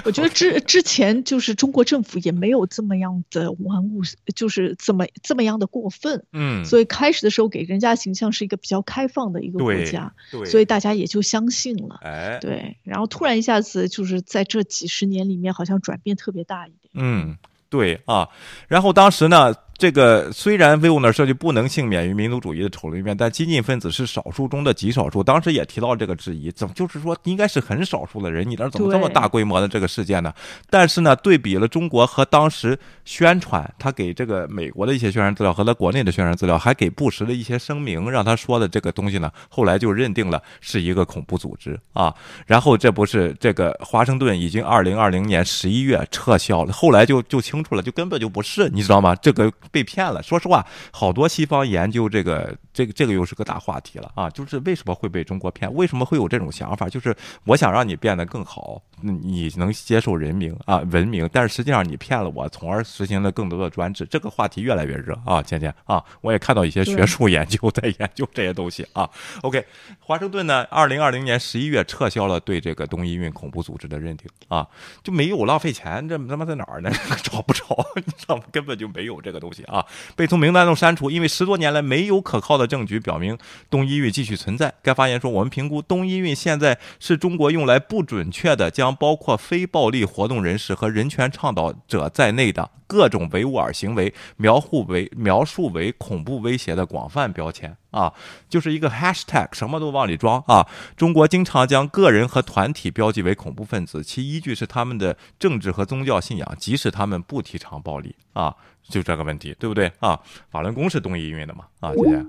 Speaker 2: 我觉得之之前就是中国政府也没有这么样的玩物，就是这么这么样的过分。
Speaker 1: 嗯。
Speaker 2: 所以开始的时候给人家形象是一个比较开放的一个国家，
Speaker 1: 对，
Speaker 2: 所以大家也就相信了。
Speaker 1: 哎，
Speaker 2: 对，然后突然一下子就是在这几十年里面，好像。转变特别大一点。
Speaker 1: 嗯，对啊，然后当时呢。这个虽然维吾尔社区不能幸免于民族主义的丑陋一面，但激进分子是少数中的极少数。当时也提到这个质疑，怎么就是说应该是很少数的人，你那怎么这么大规模的这个事件呢？但是呢，对比了中国和当时宣传，他给这个美国的一些宣传资料和他国内的宣传资料，还给布什的一些声明，让他说的这个东西呢，后来就认定了是一个恐怖组织 啊。然后这不是这个华盛顿已经二零二零年十一月撤销了，后来就就清楚了，就根本就不是，你知道吗？这个。被骗了。说实话，好多西方研究这个，这个，这个又是个大话题了啊！就是为什么会被中国骗？为什么会有这种想法？就是我想让你变得更好，你能接受人民啊文明，但是实际上你骗了我，从而实行了更多的专制。这个话题越来越热啊，渐渐啊，我也看到一些学术研究在研究这些东西啊。OK，华盛顿呢，二零二零年十一月撤销了对这个东伊运恐怖组织的认定啊，就没有浪费钱，这他妈在哪儿呢？找不着，你知道吗？根本就没有这个东西。啊，被从名单中删除，因为十多年来没有可靠的证据表明东伊运继续存在。该发言说，我们评估东伊运现在是中国用来不准确的将包括非暴力活动人士和人权倡导者在内的各种维吾尔行为描述为描述为恐怖威胁的广泛标签啊，就是一个 hashtag，什么都往里装啊。中国经常将个人和团体标记为恐怖分子，其依据是他们的政治和宗教信仰，即使他们不提倡暴力啊。就这个问题，对不对啊？法轮功是东伊运的嘛？啊，姐姐，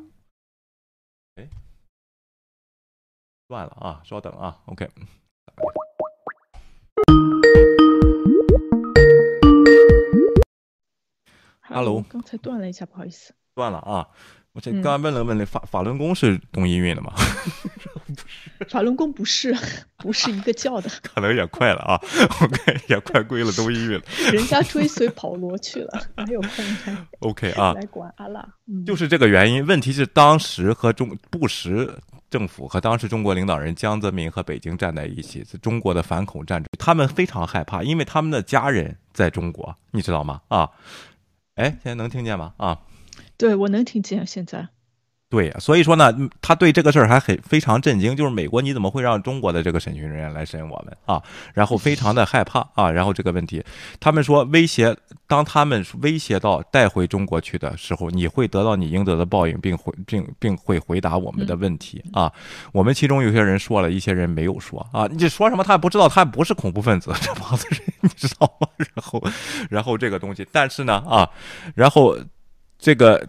Speaker 1: 断了啊，稍等啊，OK。Hello，
Speaker 2: 刚才断了一下，不好意思。
Speaker 1: 断了啊。我这刚问了问，那法法轮功是东音韵的吗？
Speaker 2: 法轮功不是，不是一个教的。
Speaker 1: 可能也快了啊，OK，也快归了东音乐了。
Speaker 2: 人家追随保罗去了，哪有空来
Speaker 1: ？OK 啊，
Speaker 2: 来管阿拉。
Speaker 1: 就是这个原因。问题是当时和中布什政府和当时中国领导人江泽民和北京站在一起，是中国的反恐战争，他们非常害怕，因为他们的家人在中国，你知道吗？啊，哎，现在能听见吗？啊，
Speaker 2: 对我能听见，现在。
Speaker 1: 对，所以说呢，他对这个事儿还很非常震惊，就是美国你怎么会让中国的这个审讯人员来审我们啊？然后非常的害怕啊，然后这个问题，他们说威胁，当他们威胁到带回中国去的时候，你会得到你应得的报应，并回并并会回答我们的问题啊。我们其中有些人说了一些人没有说啊，你说什么他也不知道，他不是恐怖分子，这帮子人你知道吗？然后，然后这个东西，但是呢啊，然后这个。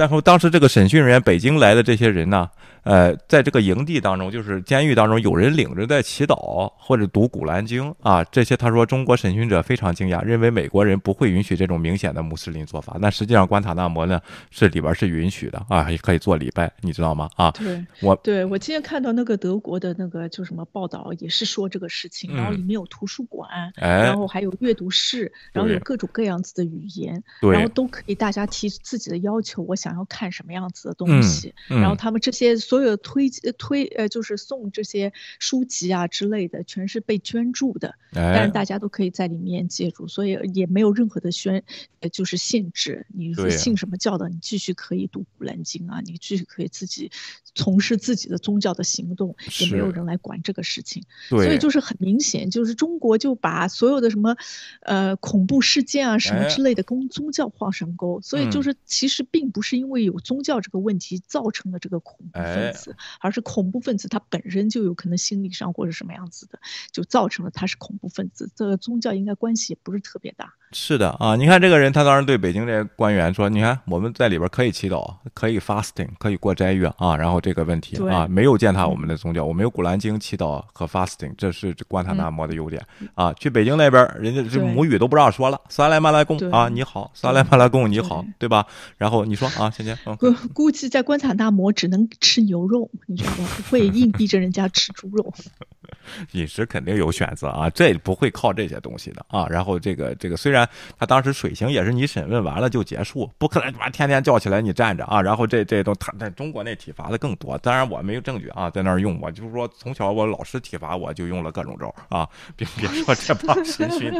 Speaker 1: 然后当时这个审讯人员，北京来的这些人呢？呃，在这个营地当中，就是监狱当中，有人领着在祈祷或者读《古兰经》啊，这些他说中国审讯者非常惊讶，认为美国人不会允许这种明显的穆斯林做法。那实际上，关塔那摩呢是里边是允许的啊，也可以做礼拜，你知道吗？啊，
Speaker 2: 对，
Speaker 1: 我
Speaker 2: 对我今天看到那个德国的那个就什么报道，也是说这个事情，然后里面有图书馆，然后还有阅读室，然后有各种各样子的语言，然后都可以大家提自己的要求，我想要看什么样子的东西，然后他们这些。所有推推呃，就是送这些书籍啊之类的，全是被捐助的，但是大家都可以在里面借助，所以也没有任何的宣，呃，就是限制。你信什么教的，你继续可以读古兰经啊，你继续可以自己从事自己的宗教的行动，也没有人来管这个事情。所以就是很明显，就是中国就把所有的什么，呃，恐怖事件啊什么之类的跟宗教画上钩。所以就是其实并不是因为有宗教这个问题造成的这个恐怖。分子，而是恐怖分子，他本身就有可能心理上或者什么样子的，就造成了他是恐怖分子。这个宗教应该关系也不是特别大。
Speaker 1: 是的啊，你看这个人，他当时对北京这些官员说：“你看我们在里边可以祈祷，可以 fasting，可以过斋月啊。然后这个问题啊，没有践踏我们的宗教，我们有古兰经祈祷和 fasting，这是关塔那摩的优点啊。去北京那边，人家这母语都不让说了，萨莱马拉贡啊，你好，萨莱马拉贡你好，对吧？然后你说啊，芊芊，
Speaker 2: 估估计在关塔那摩只能吃牛肉，你知道吗？不会硬逼着人家吃猪肉。
Speaker 1: 饮食肯定有选择啊，这不会靠这些东西的啊。然后这个这个，虽然他当时水刑也是你审问完了就结束，不可能把天天叫起来你站着啊。然后这这都他在中国那体罚的更多，当然我没有证据啊，在那儿用我就是说从小我老师体罚我就用了各种招啊，别别说这帮审讯，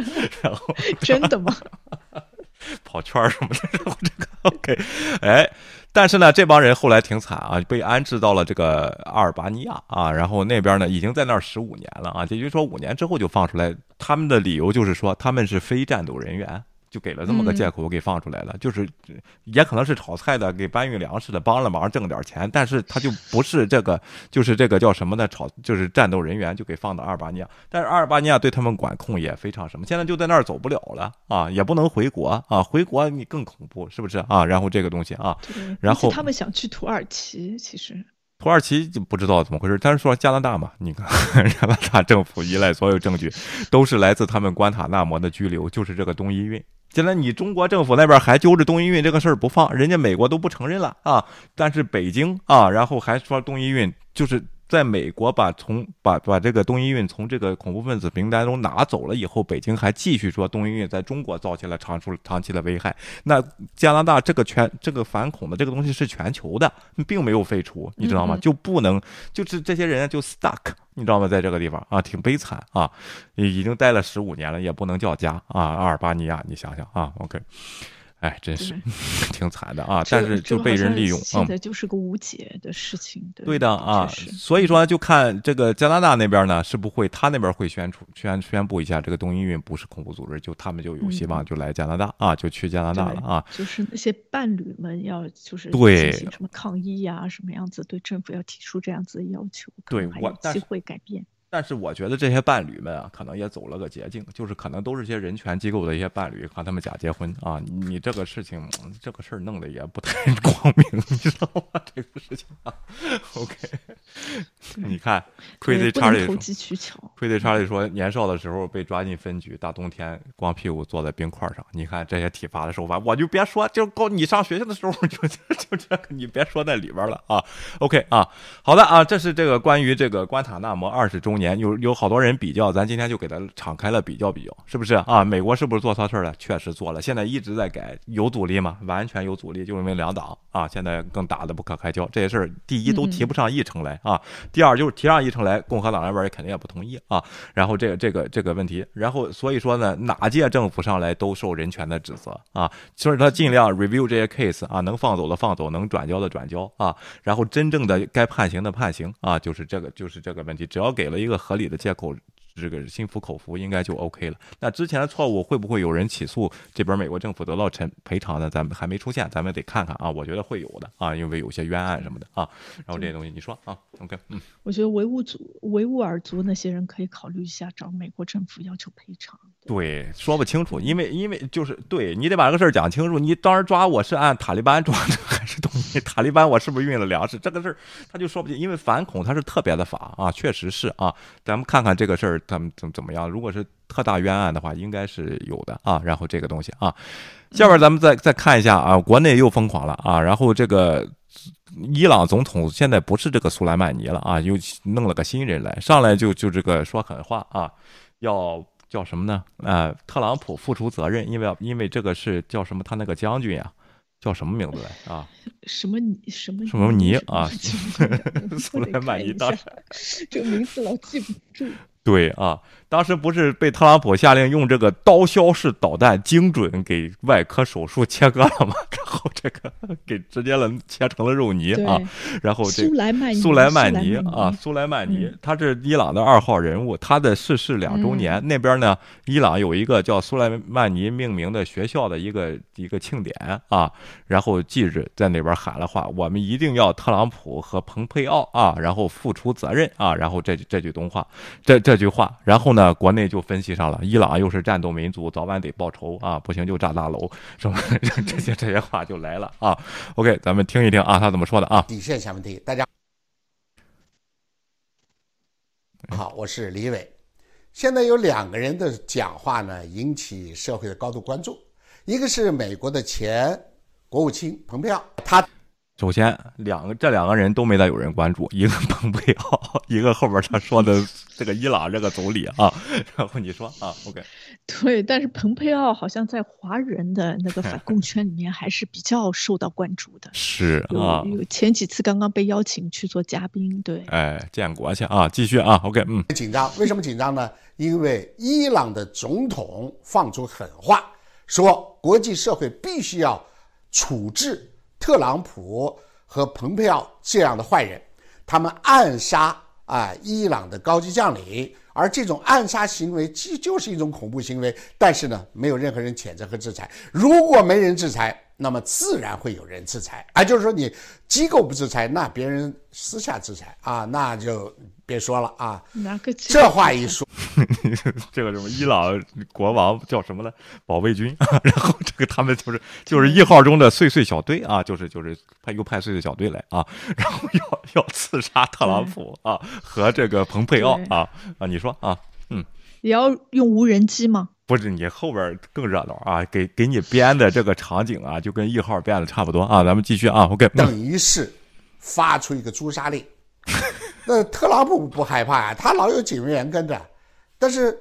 Speaker 1: 然后
Speaker 2: 真的吗？
Speaker 1: 跑圈什么的，然后这个 OK，哎。但是呢，这帮人后来挺惨啊，被安置到了这个阿尔巴尼亚啊，然后那边呢已经在那儿十五年了啊，也就是说五年之后就放出来。他们的理由就是说他们是非战斗人员。就给了这么个借口给放出来了，就是也可能是炒菜的，给搬运粮食的帮了忙挣点钱，但是他就不是这个，就是这个叫什么呢？炒就是战斗人员就给放到阿尔巴尼亚，但是阿尔巴尼亚对他们管控也非常什么，现在就在那儿走不了了啊，也不能回国啊，回国你更恐怖是不是啊？然后这个东西啊，然后
Speaker 2: 他们想去土耳其，其实。
Speaker 1: 土耳其就不知道怎么回事，但是说加拿大嘛，你看 加拿大政府依赖所有证据，都是来自他们关塔那摩的拘留，就是这个东伊运。现在你中国政府那边还揪着东伊运这个事儿不放，人家美国都不承认了啊，但是北京啊，然后还说东伊运就是。在美国把从把把这个东伊运从这个恐怖分子名单中拿走了以后，北京还继续说东伊运在中国造成了长出长期的危害。那加拿大这个全这个反恐的这个东西是全球的，并没有废除，你知道吗？就不能就是这些人就 stuck，你知道吗？在这个地方啊，挺悲惨啊，已经待了十五年了，也不能叫家啊，阿尔巴尼亚，你想想啊，OK。哎，真是 挺惨的啊！但是就被人利用，
Speaker 2: 现在就是个无解的事情。
Speaker 1: 对的啊，所以说就看这个加拿大那边呢，是不会他那边会宣出宣宣布一下，这个东伊运不是恐怖组织，就他们就有希望就来加拿大啊，就去加拿大了啊。
Speaker 2: 就是那些伴侣们要就是
Speaker 1: 对
Speaker 2: 什么抗议呀，什么样子对政府要提出这样子的要求，
Speaker 1: 对
Speaker 2: 我机会改变。
Speaker 1: 但是我觉得这些伴侣们啊，可能也走了个捷径，就是可能都是些人权机构的一些伴侣，看他们假结婚啊。你这个事情，这个事儿弄得也不太 光明，你知道吗？这个事情啊，OK。你看，Crazy Charlie
Speaker 2: 投机取巧
Speaker 1: 奎迪查理说，年少的时候被抓进分局，大冬天光屁股坐在冰块上。你看这些体罚的手法，我就别说，就够你上学校的时候 就就这个，你别说在里边了啊。OK 啊，好的啊，这是这个关于这个关塔那摩二十周年，有有好多人比较，咱今天就给他敞开了比较比较，是不是啊？美国是不是做错事了？确实做了，现在一直在改，有阻力吗？完全有阻力，就因为两党啊，现在更打得不可开交。这些事儿，第一都提不上议程来啊，第二就是提上议程来，共和党那边也肯定也不同意。啊，然后这个这个这个问题，然后所以说呢，哪届政府上来都受人权的指责啊，所以他尽量 review 这些 case 啊，能放走的放走，能转交的转交啊，然后真正的该判刑的判刑啊，就是这个就是这个问题，只要给了一个个合理的借口。这个心服口服应该就 OK 了。那之前的错误会不会有人起诉这边美国政府得到赔赔偿呢？咱们还没出现，咱们得看看啊。我觉得会有的啊，因为有些冤案什么的啊。然后这些东西你说啊，OK，嗯。
Speaker 2: 我觉得维吾族、维吾尔族那些人可以考虑一下找美国政府要求赔偿。
Speaker 1: 对，说不清楚，因为因为就是对你得把这个事儿讲清楚。你当时抓我是按塔利班抓的还是东西？塔利班我是不是运了粮食？这个事儿他就说不清，因为反恐它是特别的法啊，确实是啊。咱们看看这个事儿。他们怎怎么样？如果是特大冤案的话，应该是有的啊。然后这个东西啊，下边咱们再再看一下啊，国内又疯狂了啊。然后这个伊朗总统现在不是这个苏莱曼尼了啊，又弄了个新人来，上来就就这个说狠话啊，要叫什么呢？啊，特朗普付出责任，因为因为这个是叫什么？他那个将军呀，叫什么名字来啊？
Speaker 2: 什么什么
Speaker 1: 什么尼啊？苏莱曼尼当时
Speaker 2: 这个名字老记不住。
Speaker 1: 对啊，当时不是被特朗普下令用这个刀削式导弹精准给外科手术切割了吗？然后这个给直接了切成了肉泥啊。然后这
Speaker 2: 苏莱曼
Speaker 1: 苏莱曼尼啊，苏莱曼尼，他是伊朗的二号人物，他的逝世两周年，那边呢，伊朗有一个叫苏莱曼尼命名的学校的一个一个庆典啊。然后记者在那边喊了话：“我们一定要特朗普和蓬佩奥啊，然后付出责任啊。”然后这这句东话，这这。这句话，然后呢，国内就分析上了，伊朗又是战斗民族，早晚得报仇啊，不行就炸大楼，是吧？这些这些话就来了啊。OK，咱们听一听啊，他怎么说的啊？
Speaker 7: 底线下问题，大家好，我是李伟。现在有两个人的讲话呢，引起社会的高度关注，一个是美国的前国务卿蓬佩奥，他。
Speaker 1: 首先，两个这两个人都没再有人关注，一个蓬佩奥，一个后边他说的这个伊朗这个总理啊。然后你说啊，OK，
Speaker 2: 对，但是蓬佩奥好像在华人的那个反共圈里面还是比较受到关注的。
Speaker 1: 是啊，
Speaker 2: 有前几次刚刚被邀请去做嘉宾，对，
Speaker 1: 哎，建国去啊，继续啊，OK，嗯，
Speaker 7: 紧张，为什么紧张呢？因为伊朗的总统放出狠话，说国际社会必须要处置。特朗普和蓬佩奥这样的坏人，他们暗杀啊伊朗的高级将领，而这种暗杀行为既就是一种恐怖行为。但是呢，没有任何人谴责和制裁。如果没人制裁，那么自然会有人制裁。啊，就是说你机构不制裁，那别人私下制裁啊，那就。别说了啊！这话一说，
Speaker 1: 这个什么伊朗国王叫什么呢？保卫军，然后这个他们就是就是一号中的碎碎小队啊，就是就是派又派碎碎小队来啊，然后要要刺杀特朗普啊和这个蓬佩奥啊啊！你说啊，嗯，
Speaker 2: 也要用无人机吗？
Speaker 1: 不是，你后边更热闹啊，给给你编的这个场景啊，就跟一号编的差不多啊。咱们继续啊，OK，
Speaker 7: 等于是发出一个诛杀令。那特朗普不害怕呀，他老有警卫员跟着，但是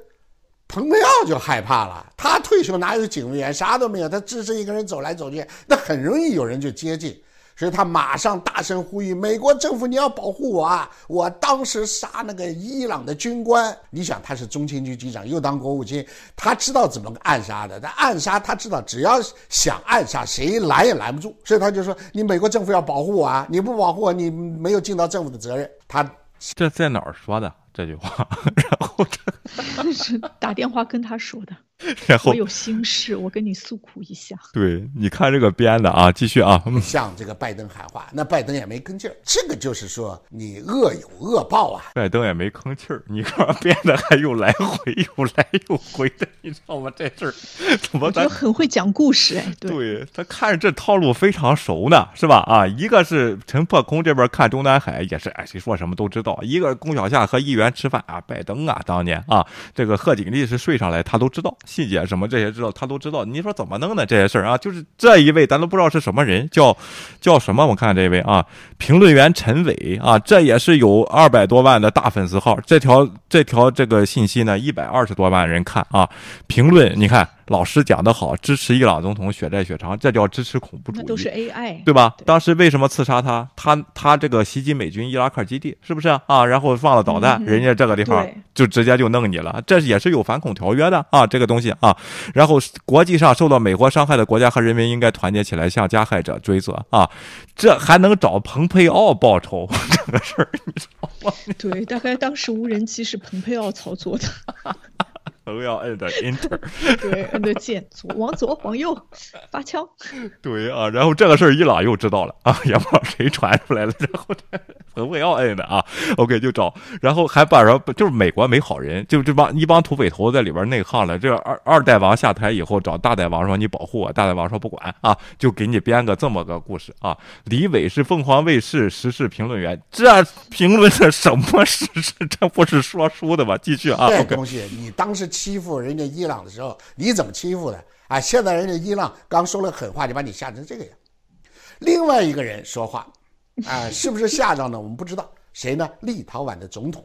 Speaker 7: 蓬佩奥就害怕了。他退休哪有警卫员，啥都没有，他只身一个人走来走去，那很容易有人就接近。所以他马上大声呼吁美国政府：“你要保护我啊！我当时杀那个伊朗的军官，你想他是中情局局长，又当国务卿，他知道怎么暗杀的。他暗杀，他知道只要想暗杀，谁拦也拦不住。所以他就说：你美国政府要保护我啊！你不保护我，你没有尽到政府的责任。他
Speaker 1: 这在哪儿说的这句话？然后
Speaker 2: 这 是打电话跟他说的。
Speaker 1: 然后
Speaker 2: 我有心事，我跟你诉苦一下。
Speaker 1: 对，你看这个编的啊，继续啊，
Speaker 7: 向这个拜登喊话，那拜登也没吭气儿。这个就是说，你恶有恶报啊。
Speaker 1: 拜登也没吭气儿，你看编的还又来回又来又回的，你知道吗？这事儿怎么咱
Speaker 2: 我觉得很会讲故事哎，对，
Speaker 1: 对他看着这套路非常熟呢，是吧？啊，一个是陈破空这边看中南海也是，哎，谁说什么都知道；一个龚小夏和议员吃饭啊，拜登啊，当年啊，这个贺锦丽是睡上来，他都知道细节什么这些知道，他都知道。你说怎么弄的这些事儿啊？就是这一位咱都不知道是什么人，叫叫什么？我看这位啊，评论员陈伟啊，这也是有二百多万的大粉丝号，这条这条这个信息呢，一百二十多万人看啊，评论你看。老师讲得好，支持伊朗总统血债血偿，这叫支持恐怖主义，
Speaker 2: 那都是 AI，
Speaker 1: 对吧？当时为什么刺杀他？他他这个袭击美军伊拉克基地，是不是啊？然后放了导弹，人家这个地方就直接就弄你了，这也是有反恐条约的啊，这个东西啊。然后国际上受到美国伤害的国家和人民应该团结起来向加害者追责啊，这还能找蓬佩奥报仇 这个事儿，你知道吗？
Speaker 2: 对，大概当时无人机是蓬佩奥操作的。
Speaker 1: 都要摁的 Enter，
Speaker 2: 对，摁的键，左往左往右发枪。
Speaker 1: 对啊，然后这个事儿伊朗又知道了啊，也不知道谁传出来了，然后彭佩奥摁的啊，OK 就找，然后还把人就是美国没好人，就这帮一帮土匪头在里边内讧了。这二二代王下台以后找大代王说你保护我，大代王说不管啊，就给你编个这么个故事啊。李伟是凤凰卫视时事评论员，这评论的什么时事？这不是说书的吗？继续啊，
Speaker 7: 这东西你当时。欺负人家伊朗的时候，你怎么欺负的啊？现在人家伊朗刚说了狠话，就把你吓成这个样。另外一个人说话，啊，是不是吓着呢？我们不知道。谁呢？立陶宛的总统，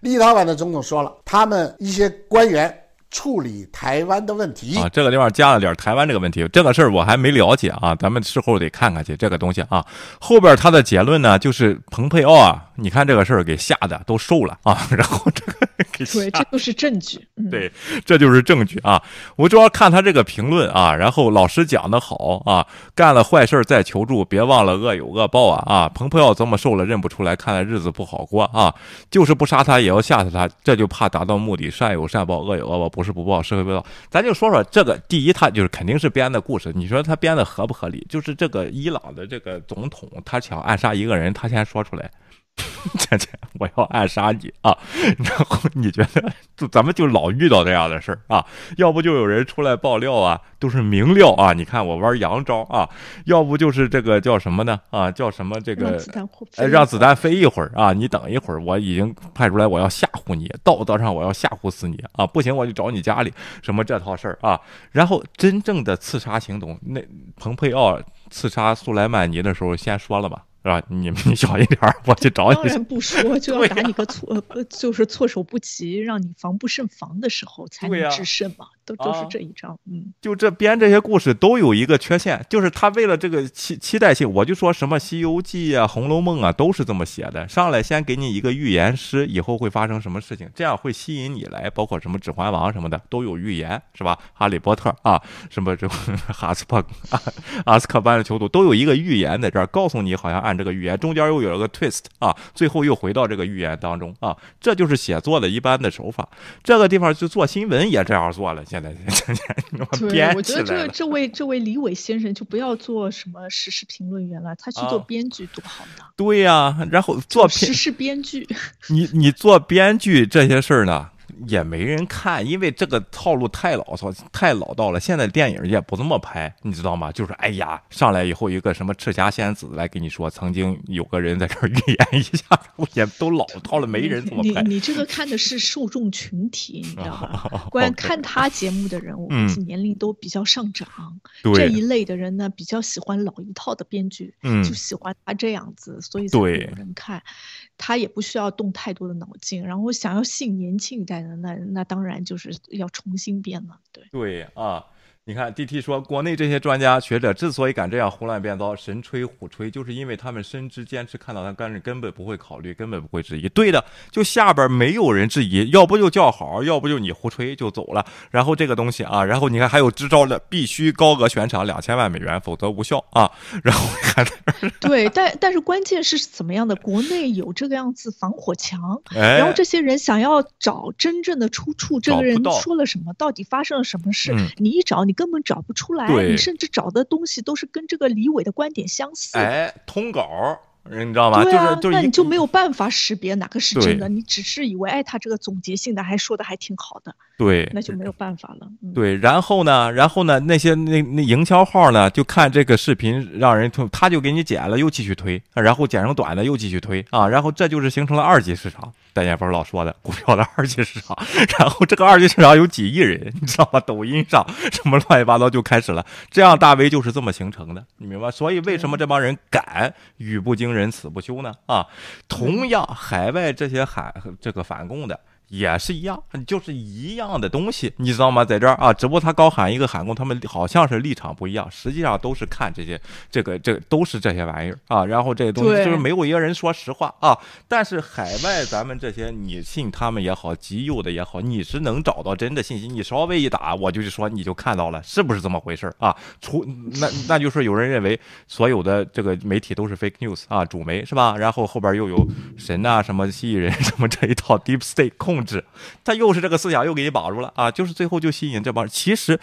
Speaker 7: 立陶宛的总统说了，他们一些官员处理台湾的问题
Speaker 1: 啊，这个地方加了点台湾这个问题，这个事儿我还没了解啊，咱们事后得看看去这个东西啊。后边他的结论呢，就是蓬佩奥啊。你看这个事儿给吓得都瘦了啊，然后这个给
Speaker 2: 对，这都是证据。
Speaker 1: 对，这就是证据啊。我主要看他这个评论啊，然后老师讲的好啊，干了坏事再求助，别忘了恶有恶报啊啊！蓬佩奥这么瘦了认不出来，看来日子不好过啊。就是不杀他也要吓死他，这就怕达到目的，善有善报，恶有恶报，不是不报，是会报。咱就说说这个，第一，他就是肯定是编的故事，你说他编的合不合理？就是这个伊朗的这个总统，他想暗杀一个人，他先说出来。姐姐，我要暗杀你啊！然后你觉得，就咱们就老遇到这样的事儿啊？要不就有人出来爆料啊，都是明料啊！你看我玩洋招啊，要不就是这个叫什么呢？啊，叫什么这个？哎，让子弹飞一会儿啊！你等一会儿，我已经派出来，我要吓唬你，道德上我要吓唬死你啊！不行，我就找你家里什么这套事儿啊！然后真正的刺杀行动，那蓬佩奥刺杀苏莱曼尼的时候，先说了吧？是吧？你你小一点，我去找你。
Speaker 2: 当然不说，就要打你个措，就是措手不及，让你防不胜防的时候才能制胜嘛。都都是这一招，嗯，
Speaker 1: 就这编这些故事都有一个缺陷，就是他为了这个期期待性，我就说什么《西游记》啊、《红楼梦》啊，都是这么写的。上来先给你一个预言诗，以后会发生什么事情，这样会吸引你来。包括什么《指环王》什么的都有预言，是吧？《哈利波特》啊，什么这哈斯帕啊、阿斯克班的囚徒都有一个预言在这儿，告诉你好像按这个预言，中间又有了个 twist 啊，最后又回到这个预言当中啊，这就是写作的一般的手法。这个地方就做新闻也这样做了。现在，
Speaker 2: 对，我觉得这这位这位李伟先生就不要做什么时事评论员了，他去做编剧多好呢。
Speaker 1: 对呀，然后做
Speaker 2: 时事编剧。
Speaker 1: 你你做编剧这些事儿呢？也没人看，因为这个套路太老套、太老道了。现在电影也不这么拍，你知道吗？就是哎呀，上来以后一个什么赤霞仙子来跟你说，曾经有个人在这儿预言一下，也都老套了，没人这么拍。
Speaker 2: 你你这个看的是受众群体，你知道吗？观看他节目的人，我估计年龄都比较上涨。这一类的人呢，比较喜欢老一套的编剧，嗯就喜欢他这样子，所以才有人看。他也不需要动太多的脑筋，然后想要吸引年轻一代那那当然就是要重新编了。对
Speaker 1: 对啊，你看，DT 说，国内这些专家学者之所以敢这样胡乱编造、神吹虎吹，就是因为他们深知、坚持看到他干，根本不会考虑，根本不会质疑。对的，就下边没有人质疑，要不就叫好，要不就你胡吹就走了。然后这个东西啊，然后你看还有支招的，必须高额悬赏两千万美元，否则无效啊。然后还
Speaker 2: 对，但但是关键是怎么样的？国内有这个样子防火墙，然后这些人想要找真正的出处，这个人说了什么，到底发生了什么事，你一找你。根本找不出来，你甚至找的东西都是跟这个李伟的观点相似。
Speaker 1: 哎，通稿。你知道吗？
Speaker 2: 对
Speaker 1: 啊，
Speaker 2: 那你就没有办法识别哪个是真的，你只是以为哎，他这个总结性的还说的还挺好的，
Speaker 1: 对，
Speaker 2: 那就没有办法了。
Speaker 1: 对，然后呢，然后呢，那些那那营销号呢，就看这个视频让人推，他就给你剪了，又继续推，然后剪成短的又继续推啊，然后这就是形成了二级市场。戴建峰老说的股票的二级市场，然后这个二级市场有几亿人，你知道吗？抖音上什么乱七八糟就开始了，这样大 V 就是这么形成的，你明白？所以为什么这帮人敢语不惊人死不休呢？啊，同样海外这些海这个反共的。也是一样，就是一样的东西，你知道吗？在这儿啊，只不过他高喊一个喊功，他们好像是立场不一样，实际上都是看这些，这个这都是这些玩意儿啊。然后这些东西就是没有一个人说实话啊。但是海外咱们这些，你信他们也好，极右的也好，你是能找到真的信息。你稍微一打，我就是说你就看到了，是不是这么回事啊？除那那就是有人认为所有的这个媒体都是 fake news 啊，主媒是吧？然后后边又有神啊，什么蜥蜴人什么这一套 deep state 控。控制，他又是这个思想又给你绑住了啊！就是最后就吸引这帮，其实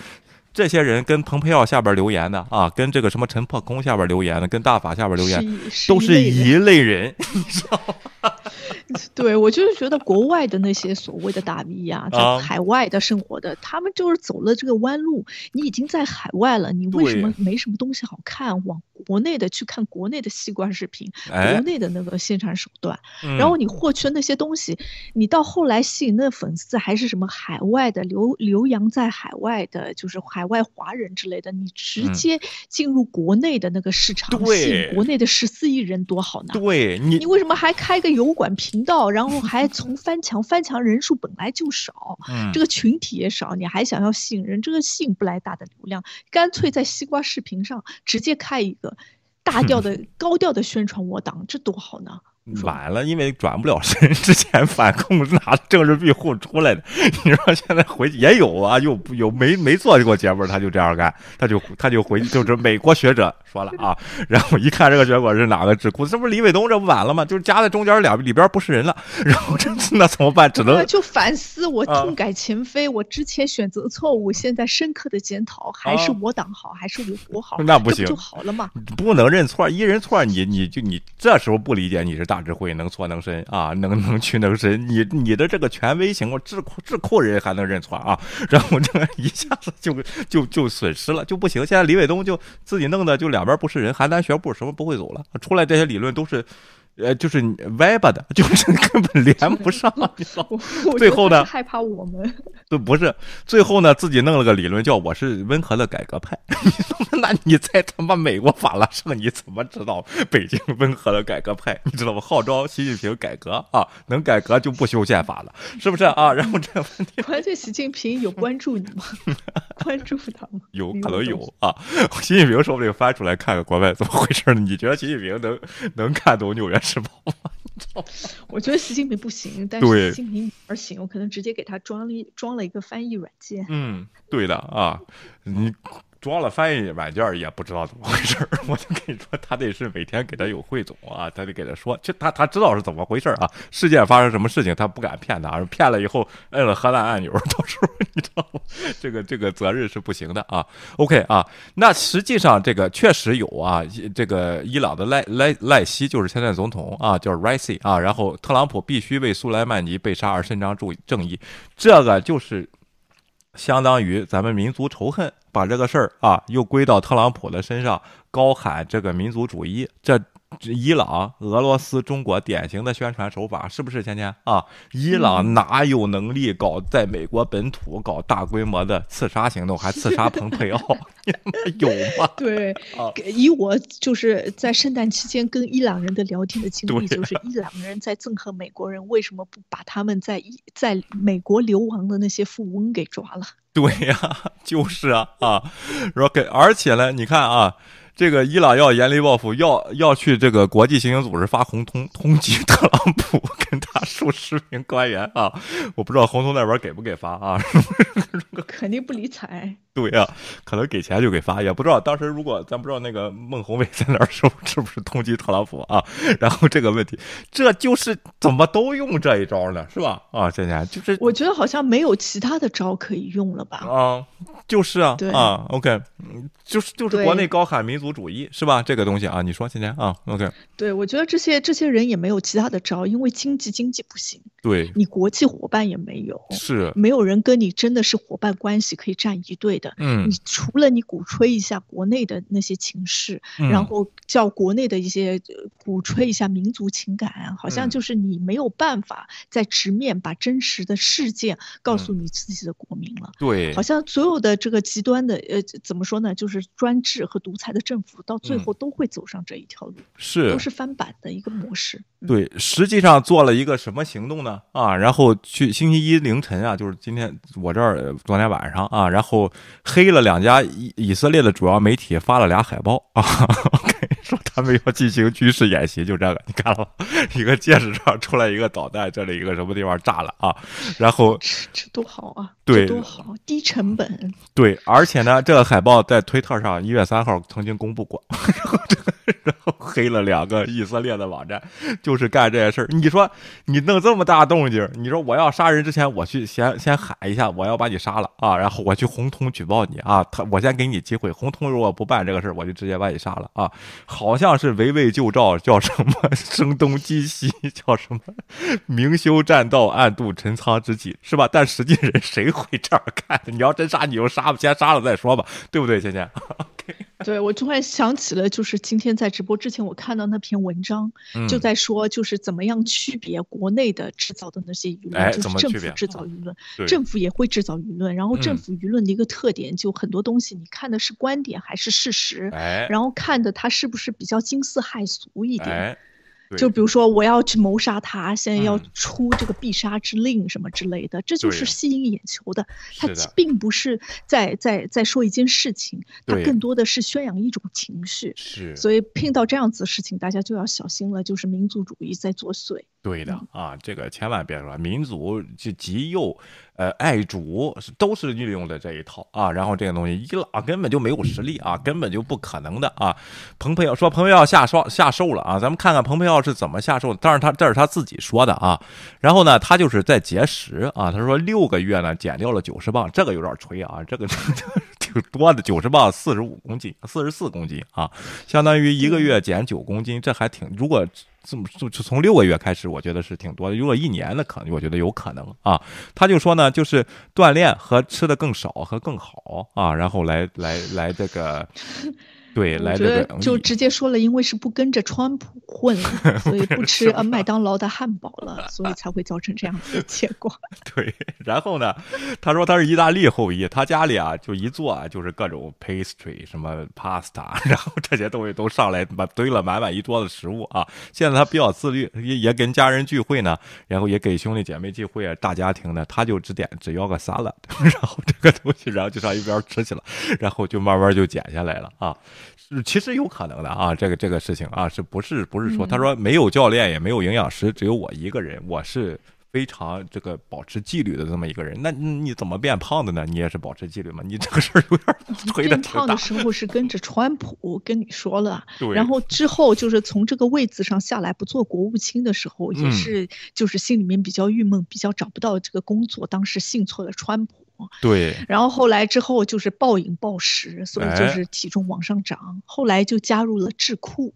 Speaker 1: 这些人跟蓬佩奥下边留言的啊，跟这个什么陈破空下边留言的，跟大法下边留言都是一类人，你知道吗？
Speaker 2: 对，我就是觉得国外的那些所谓的大 V 呀，在海外的生活的，他们就是走了这个弯路。你已经在海外了，你为什么没什么东西好看？往国内的去看国内的西瓜视频，国内的那个宣传手段，然后你获取那些东西，你到后来吸引的粉丝还是什么海外的留留洋在海外的，就是海外华人之类的，你直接进入国内的那个市场，吸引国内的十四亿人多好呢？
Speaker 1: 对你，
Speaker 2: 你为什么还开个油管频道，然后 还从翻墙？翻墙人数本来就少，这个群体也少，你还想要吸引人？这个吸引不来大的流量，干脆在西瓜视频上直接开一个。大调的、高调的宣传我党，这多好呢！
Speaker 1: 晚了，因为转不了身。之前反共拿政治庇护出来的，你说现在回去也有啊，有有没没做过节目，他就这样干，他就他就回就是美国学者说了啊，然后一看这个结果是哪个智库，这不是李伟东这不晚了吗？就是夹在中间两里边不是人了，然后这 那怎么办？只能
Speaker 2: 就反思，我痛改前非，我之前选择错误，现在深刻的检讨，还是我党好，还是我国好？
Speaker 1: 那不行，
Speaker 2: 就好了嘛？
Speaker 1: 不能认错，一认错你你就你这时候不理解你是。大智慧能错能伸啊，能能屈能伸。你你的这个权威情况，智库智库人还能认错啊？然后这一下子就就就损失了，就不行。现在李伟东就自己弄的就两边不是人，邯郸学步什么不会走了，出来这些理论都是。呃，就是歪巴的，就是根本连不上。最后呢，
Speaker 2: 害怕我们？
Speaker 1: 都，不是。最后呢，自己弄了个理论，叫我是温和的改革派。那你在他妈美国法拉盛，你怎么知道北京温和的改革派？你知道吗？号召习近平改革啊，能改革就不修宪法了，是不是啊？然后这个问题，
Speaker 2: 关键习近平有关注你吗？关注他吗？
Speaker 1: 有可能有啊。习近平说不定翻出来看看国外怎么回事呢？你觉得习近平能能看懂纽约？是吗？
Speaker 2: 我觉得习近平不行，但是习近平而行，我可能直接给他装了装了一个翻译软件。
Speaker 1: 嗯，对的啊，你。装了翻译软件也不知道怎么回事儿，我就跟你说，他得是每天给他有汇总啊，他得给他说，就他他知道是怎么回事儿啊，事件发生什么事情他不敢骗他，骗了以后摁了核弹按钮，到时候你知道吗？这个这个责任是不行的啊。OK 啊，那实际上这个确实有啊，这个伊朗的赖赖赖希就是现在总统啊，叫 Raisi 啊，然后特朗普必须为苏莱曼尼被杀而伸张正正义，这个就是相当于咱们民族仇恨。把这个事儿啊，又归到特朗普的身上，高喊这个民族主义，这。伊朗、俄罗斯、中国典型的宣传手法，是不是？芊芊啊，伊朗哪有能力搞在美国本土搞大规模的刺杀行动，还刺杀蓬佩奥？有吗？
Speaker 2: 对，以我就是在圣诞期间跟伊朗人的聊天的经历，就是伊朗人在憎恨美国人，为什么不把他们在在美国流亡的那些富翁给抓了？
Speaker 1: 对呀，就是啊啊，说给，而且呢，你看啊。这个伊朗要严厉报复，要要去这个国际刑警组织发红通通缉特朗普跟他数十名官员啊！我不知道红通那边给不给发啊？
Speaker 2: 肯定不理睬。
Speaker 1: 对呀，可能给钱就给发，也不知道当时如果咱不知道那个孟宏伟在那儿是是不是通缉特朗普啊？然后这个问题，这就是怎么都用这一招呢？是吧？啊，现在就是
Speaker 2: 我觉得好像没有其他的招可以用了吧？
Speaker 1: 啊，就是啊，啊，OK，就是就是国内高喊民族主义是吧？这个东西啊，你说现在啊，OK，
Speaker 2: 对，我觉得这些这些人也没有其他的招，因为经济经济不行，
Speaker 1: 对。
Speaker 2: 你国际伙伴也没有，
Speaker 1: 是。
Speaker 2: 没有人跟你真的是伙伴关系可以站一队的。
Speaker 1: 嗯，
Speaker 2: 你除了你鼓吹一下国内的那些情势，然后叫国内的一些鼓吹一下民族情感，好像就是你没有办法在直面把真实的事件告诉你自己的国民了。
Speaker 1: 对，
Speaker 2: 好像所有的这个极端的呃，怎么说呢，就是专制和独裁的政府，到最后都会走上这一条路，
Speaker 1: 是
Speaker 2: 都是翻版的一个模式。
Speaker 1: 对，实际上做了一个什么行动呢？啊，然后去星期一凌晨啊，就是今天我这儿昨天晚上啊，然后。黑了两家以以色列的主要媒体发了俩海报啊，说他们要进行军事演习，就这个，你看了吗？一个戒指上出来一个导弹，这里一个什么地方炸了啊？然后
Speaker 2: 这多好啊，
Speaker 1: 对，
Speaker 2: 多好，低成本。
Speaker 1: 对，而且呢，这个海报在推特上一月三号曾经公布过，然 后 然后黑了两个以色列的网站，就是干这些事儿。你说你弄这么大动静，你说我要杀人之前，我去先先喊一下，我要把你杀了啊，然后我去红通举报你啊，他我先给你机会，红通如果不办这个事儿，我就直接把你杀了啊。好像是围魏救赵，叫什么 声东击西，叫什么明修栈道，暗度陈仓之计，是吧？但实际人谁会这样干？你要真杀，你就杀吧，先杀了再说吧，对不对，芊芊？
Speaker 2: 对，我突然想起了，就是今天在直播之前，我看到那篇文章，就在说，就是怎么样区别国内的制造的那些舆论，就是政府制造舆论，政府也会制造舆论，然后政府舆论的一个特点，就很多东西你看的是观点还是事实，然后看的它是不是比较惊世骇俗一点。就比如说，我要去谋杀他，现在要出这个必杀之令什么之类的，这就是吸引眼球的。他并不是在在在说一件事情，他更多的是宣扬一种情绪。
Speaker 1: 是，
Speaker 2: 所以碰到这样子的事情，大家就要小心了，就是民族主义在作祟。
Speaker 1: 对的啊，这个千万别说民族就极右，呃，爱主都是利用的这一套啊。然后这个东西，伊朗根本就没有实力啊，根本就不可能的啊。蓬佩奥说蓬佩奥下双下瘦了啊，咱们看看蓬佩奥是怎么下瘦的。但是他这是他自己说的啊。然后呢，他就是在节食啊，他说六个月呢减掉了九十磅，这个有点吹啊，这个挺多的，九十磅四十五公斤，四十四公斤啊，相当于一个月减九公斤，这还挺如果。这么就就从六个月开始，我觉得是挺多的。如果一年的，可能我觉得有可能啊。他就说呢，就是锻炼和吃的更少和更好啊，然后来来来这个。对，来这个
Speaker 2: 就直接说了，因为是不跟着川普混了，所以不吃 呃麦当劳的汉堡了，所以才会造成这样子的 结果。
Speaker 1: 对，然后呢，他说他是意大利后裔，他家里啊就一做啊就是各种 pastry 什么 pasta，然后这些东西都上来，把堆了满满一桌子食物啊。现在他比较自律，也也跟家人聚会呢，然后也给兄弟姐妹聚会啊，大家庭呢，他就只点只要个沙拉，然后这个东西，然后就上一边吃去了，然后就慢慢就减下来了啊。其实有可能的啊，这个这个事情啊，是不是不是说他说没有教练也没有营养师，只有我一个人，我是非常这个保持纪律的这么一个人。那你怎么变胖的呢？你也是保持纪律吗？你这个事儿有点推的
Speaker 2: 变胖的时候是跟着川普跟你说了，然后之后就是从这个位子上下来不做国务卿的时候，也是就是心里面比较郁闷，比较找不到这个工作，当时信错了川普。
Speaker 1: 对，
Speaker 2: 然后后来之后就是暴饮暴食，所以就是体重往上涨。后来就加入了智库，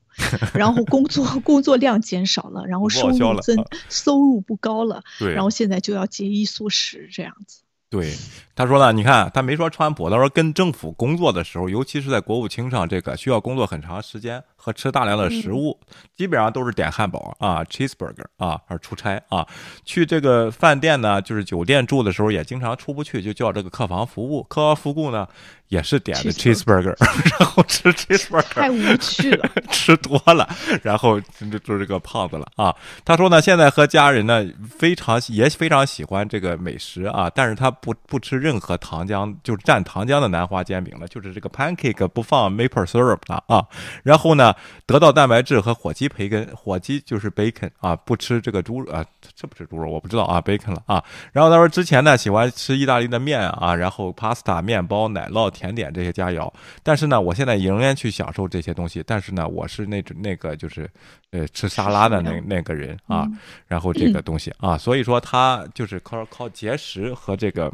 Speaker 2: 然后工作工作量减少了，然后收入增收入不高了，
Speaker 1: 对，
Speaker 2: 然后现在就要节衣缩食这样子。
Speaker 1: 对，他说呢，你看他没说川普，他说跟政府工作的时候，尤其是在国务卿上，这个需要工作很长时间和吃大量的食物，基本上都是点汉堡啊，cheeseburger 啊，而出差啊，去这个饭店呢，就是酒店住的时候也经常出不去，就叫这个客房服务，客房服务呢。也是点的 cheeseburger，然后吃 cheeseburger
Speaker 2: 太无趣了，
Speaker 1: 吃多了，然后就就这个胖子了啊。他说呢，现在和家人呢非常也非常喜欢这个美食啊，但是他不不吃任何糖浆，就是蘸糖浆的南瓜煎饼了，就是这个 pancake 不放 maple syrup 的啊。然后呢，得到蛋白质和火鸡培根，火鸡就是 bacon 啊，不吃这个猪啊，吃不吃猪肉我不知道啊，bacon 了啊。然后他说之前呢喜欢吃意大利的面啊，然后 pasta 面包、奶酪、甜点这些佳肴，但是呢，我现在仍然去享受这些东西，但是呢，我是那种那个就是呃吃沙拉的那那个人啊，然后这个东西啊，所以说他就是靠靠节食和这个。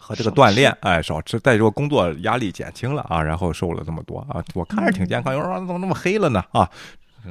Speaker 1: 和这个锻炼，哎，少吃，再说工作压力减轻了啊，然后瘦了这么多啊，我看着挺健康，有人说怎么那么黑了呢啊？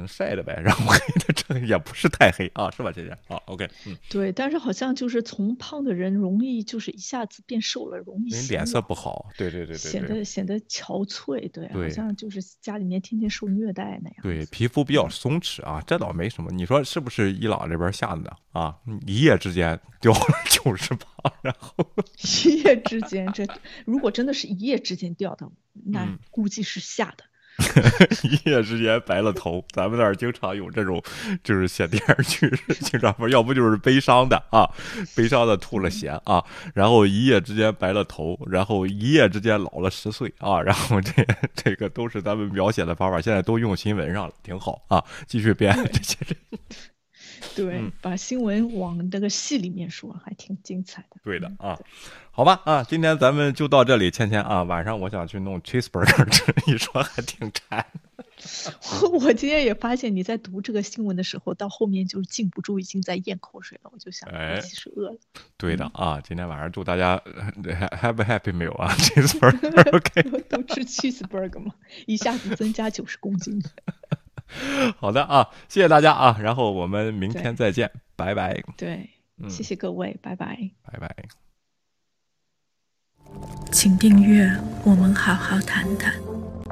Speaker 1: 晒的呗，然后 黑的这也不是太黑啊，是吧，姐姐？好，OK，嗯，
Speaker 2: 对，但是好像就是从胖的人容易就是一下子变瘦了，容易
Speaker 1: 脸色不好，对对对对，
Speaker 2: 显得显得憔悴，对，好像就是家里面天天受虐待那样。
Speaker 1: 对，皮肤比较松弛啊，这倒没什么。你说是不是伊朗这边下的啊？一夜之间掉了九十磅，然后
Speaker 2: 一夜之间，这如果真的是一夜之间掉的，那估计是下的。
Speaker 1: 一 夜之间白了头，咱们那儿经常有这种，就是写电视剧，经常不，要不就是悲伤的啊，悲伤的吐了血啊，然后一夜之间白了头，然后一夜之间老了十岁啊，然后这这个都是咱们描写的方法，现在都用新闻上了，挺好啊，继续编这些人。
Speaker 2: 对，把新闻往那个戏里面说，还挺精彩的。
Speaker 1: 对的啊，好吧啊，今天咱们就到这里，芊芊啊，晚上我想去弄 cheeseburger 吃，一说还挺馋。
Speaker 2: 我今天也发现你在读这个新闻的时候，到后面就禁不住已经在咽口水了，我就想，哎，其实饿了。
Speaker 1: 对的啊，今天晚上祝大家 have a happy meal 啊，cheeseburger，OK，
Speaker 2: 都吃 cheeseburger 嘛，一下子增加九十公斤。
Speaker 1: 好的啊，谢谢大家啊，然后我们明天再见，拜拜。
Speaker 2: 对，谢谢各位，拜拜，
Speaker 1: 拜拜。
Speaker 8: 请订阅，我们好好谈谈。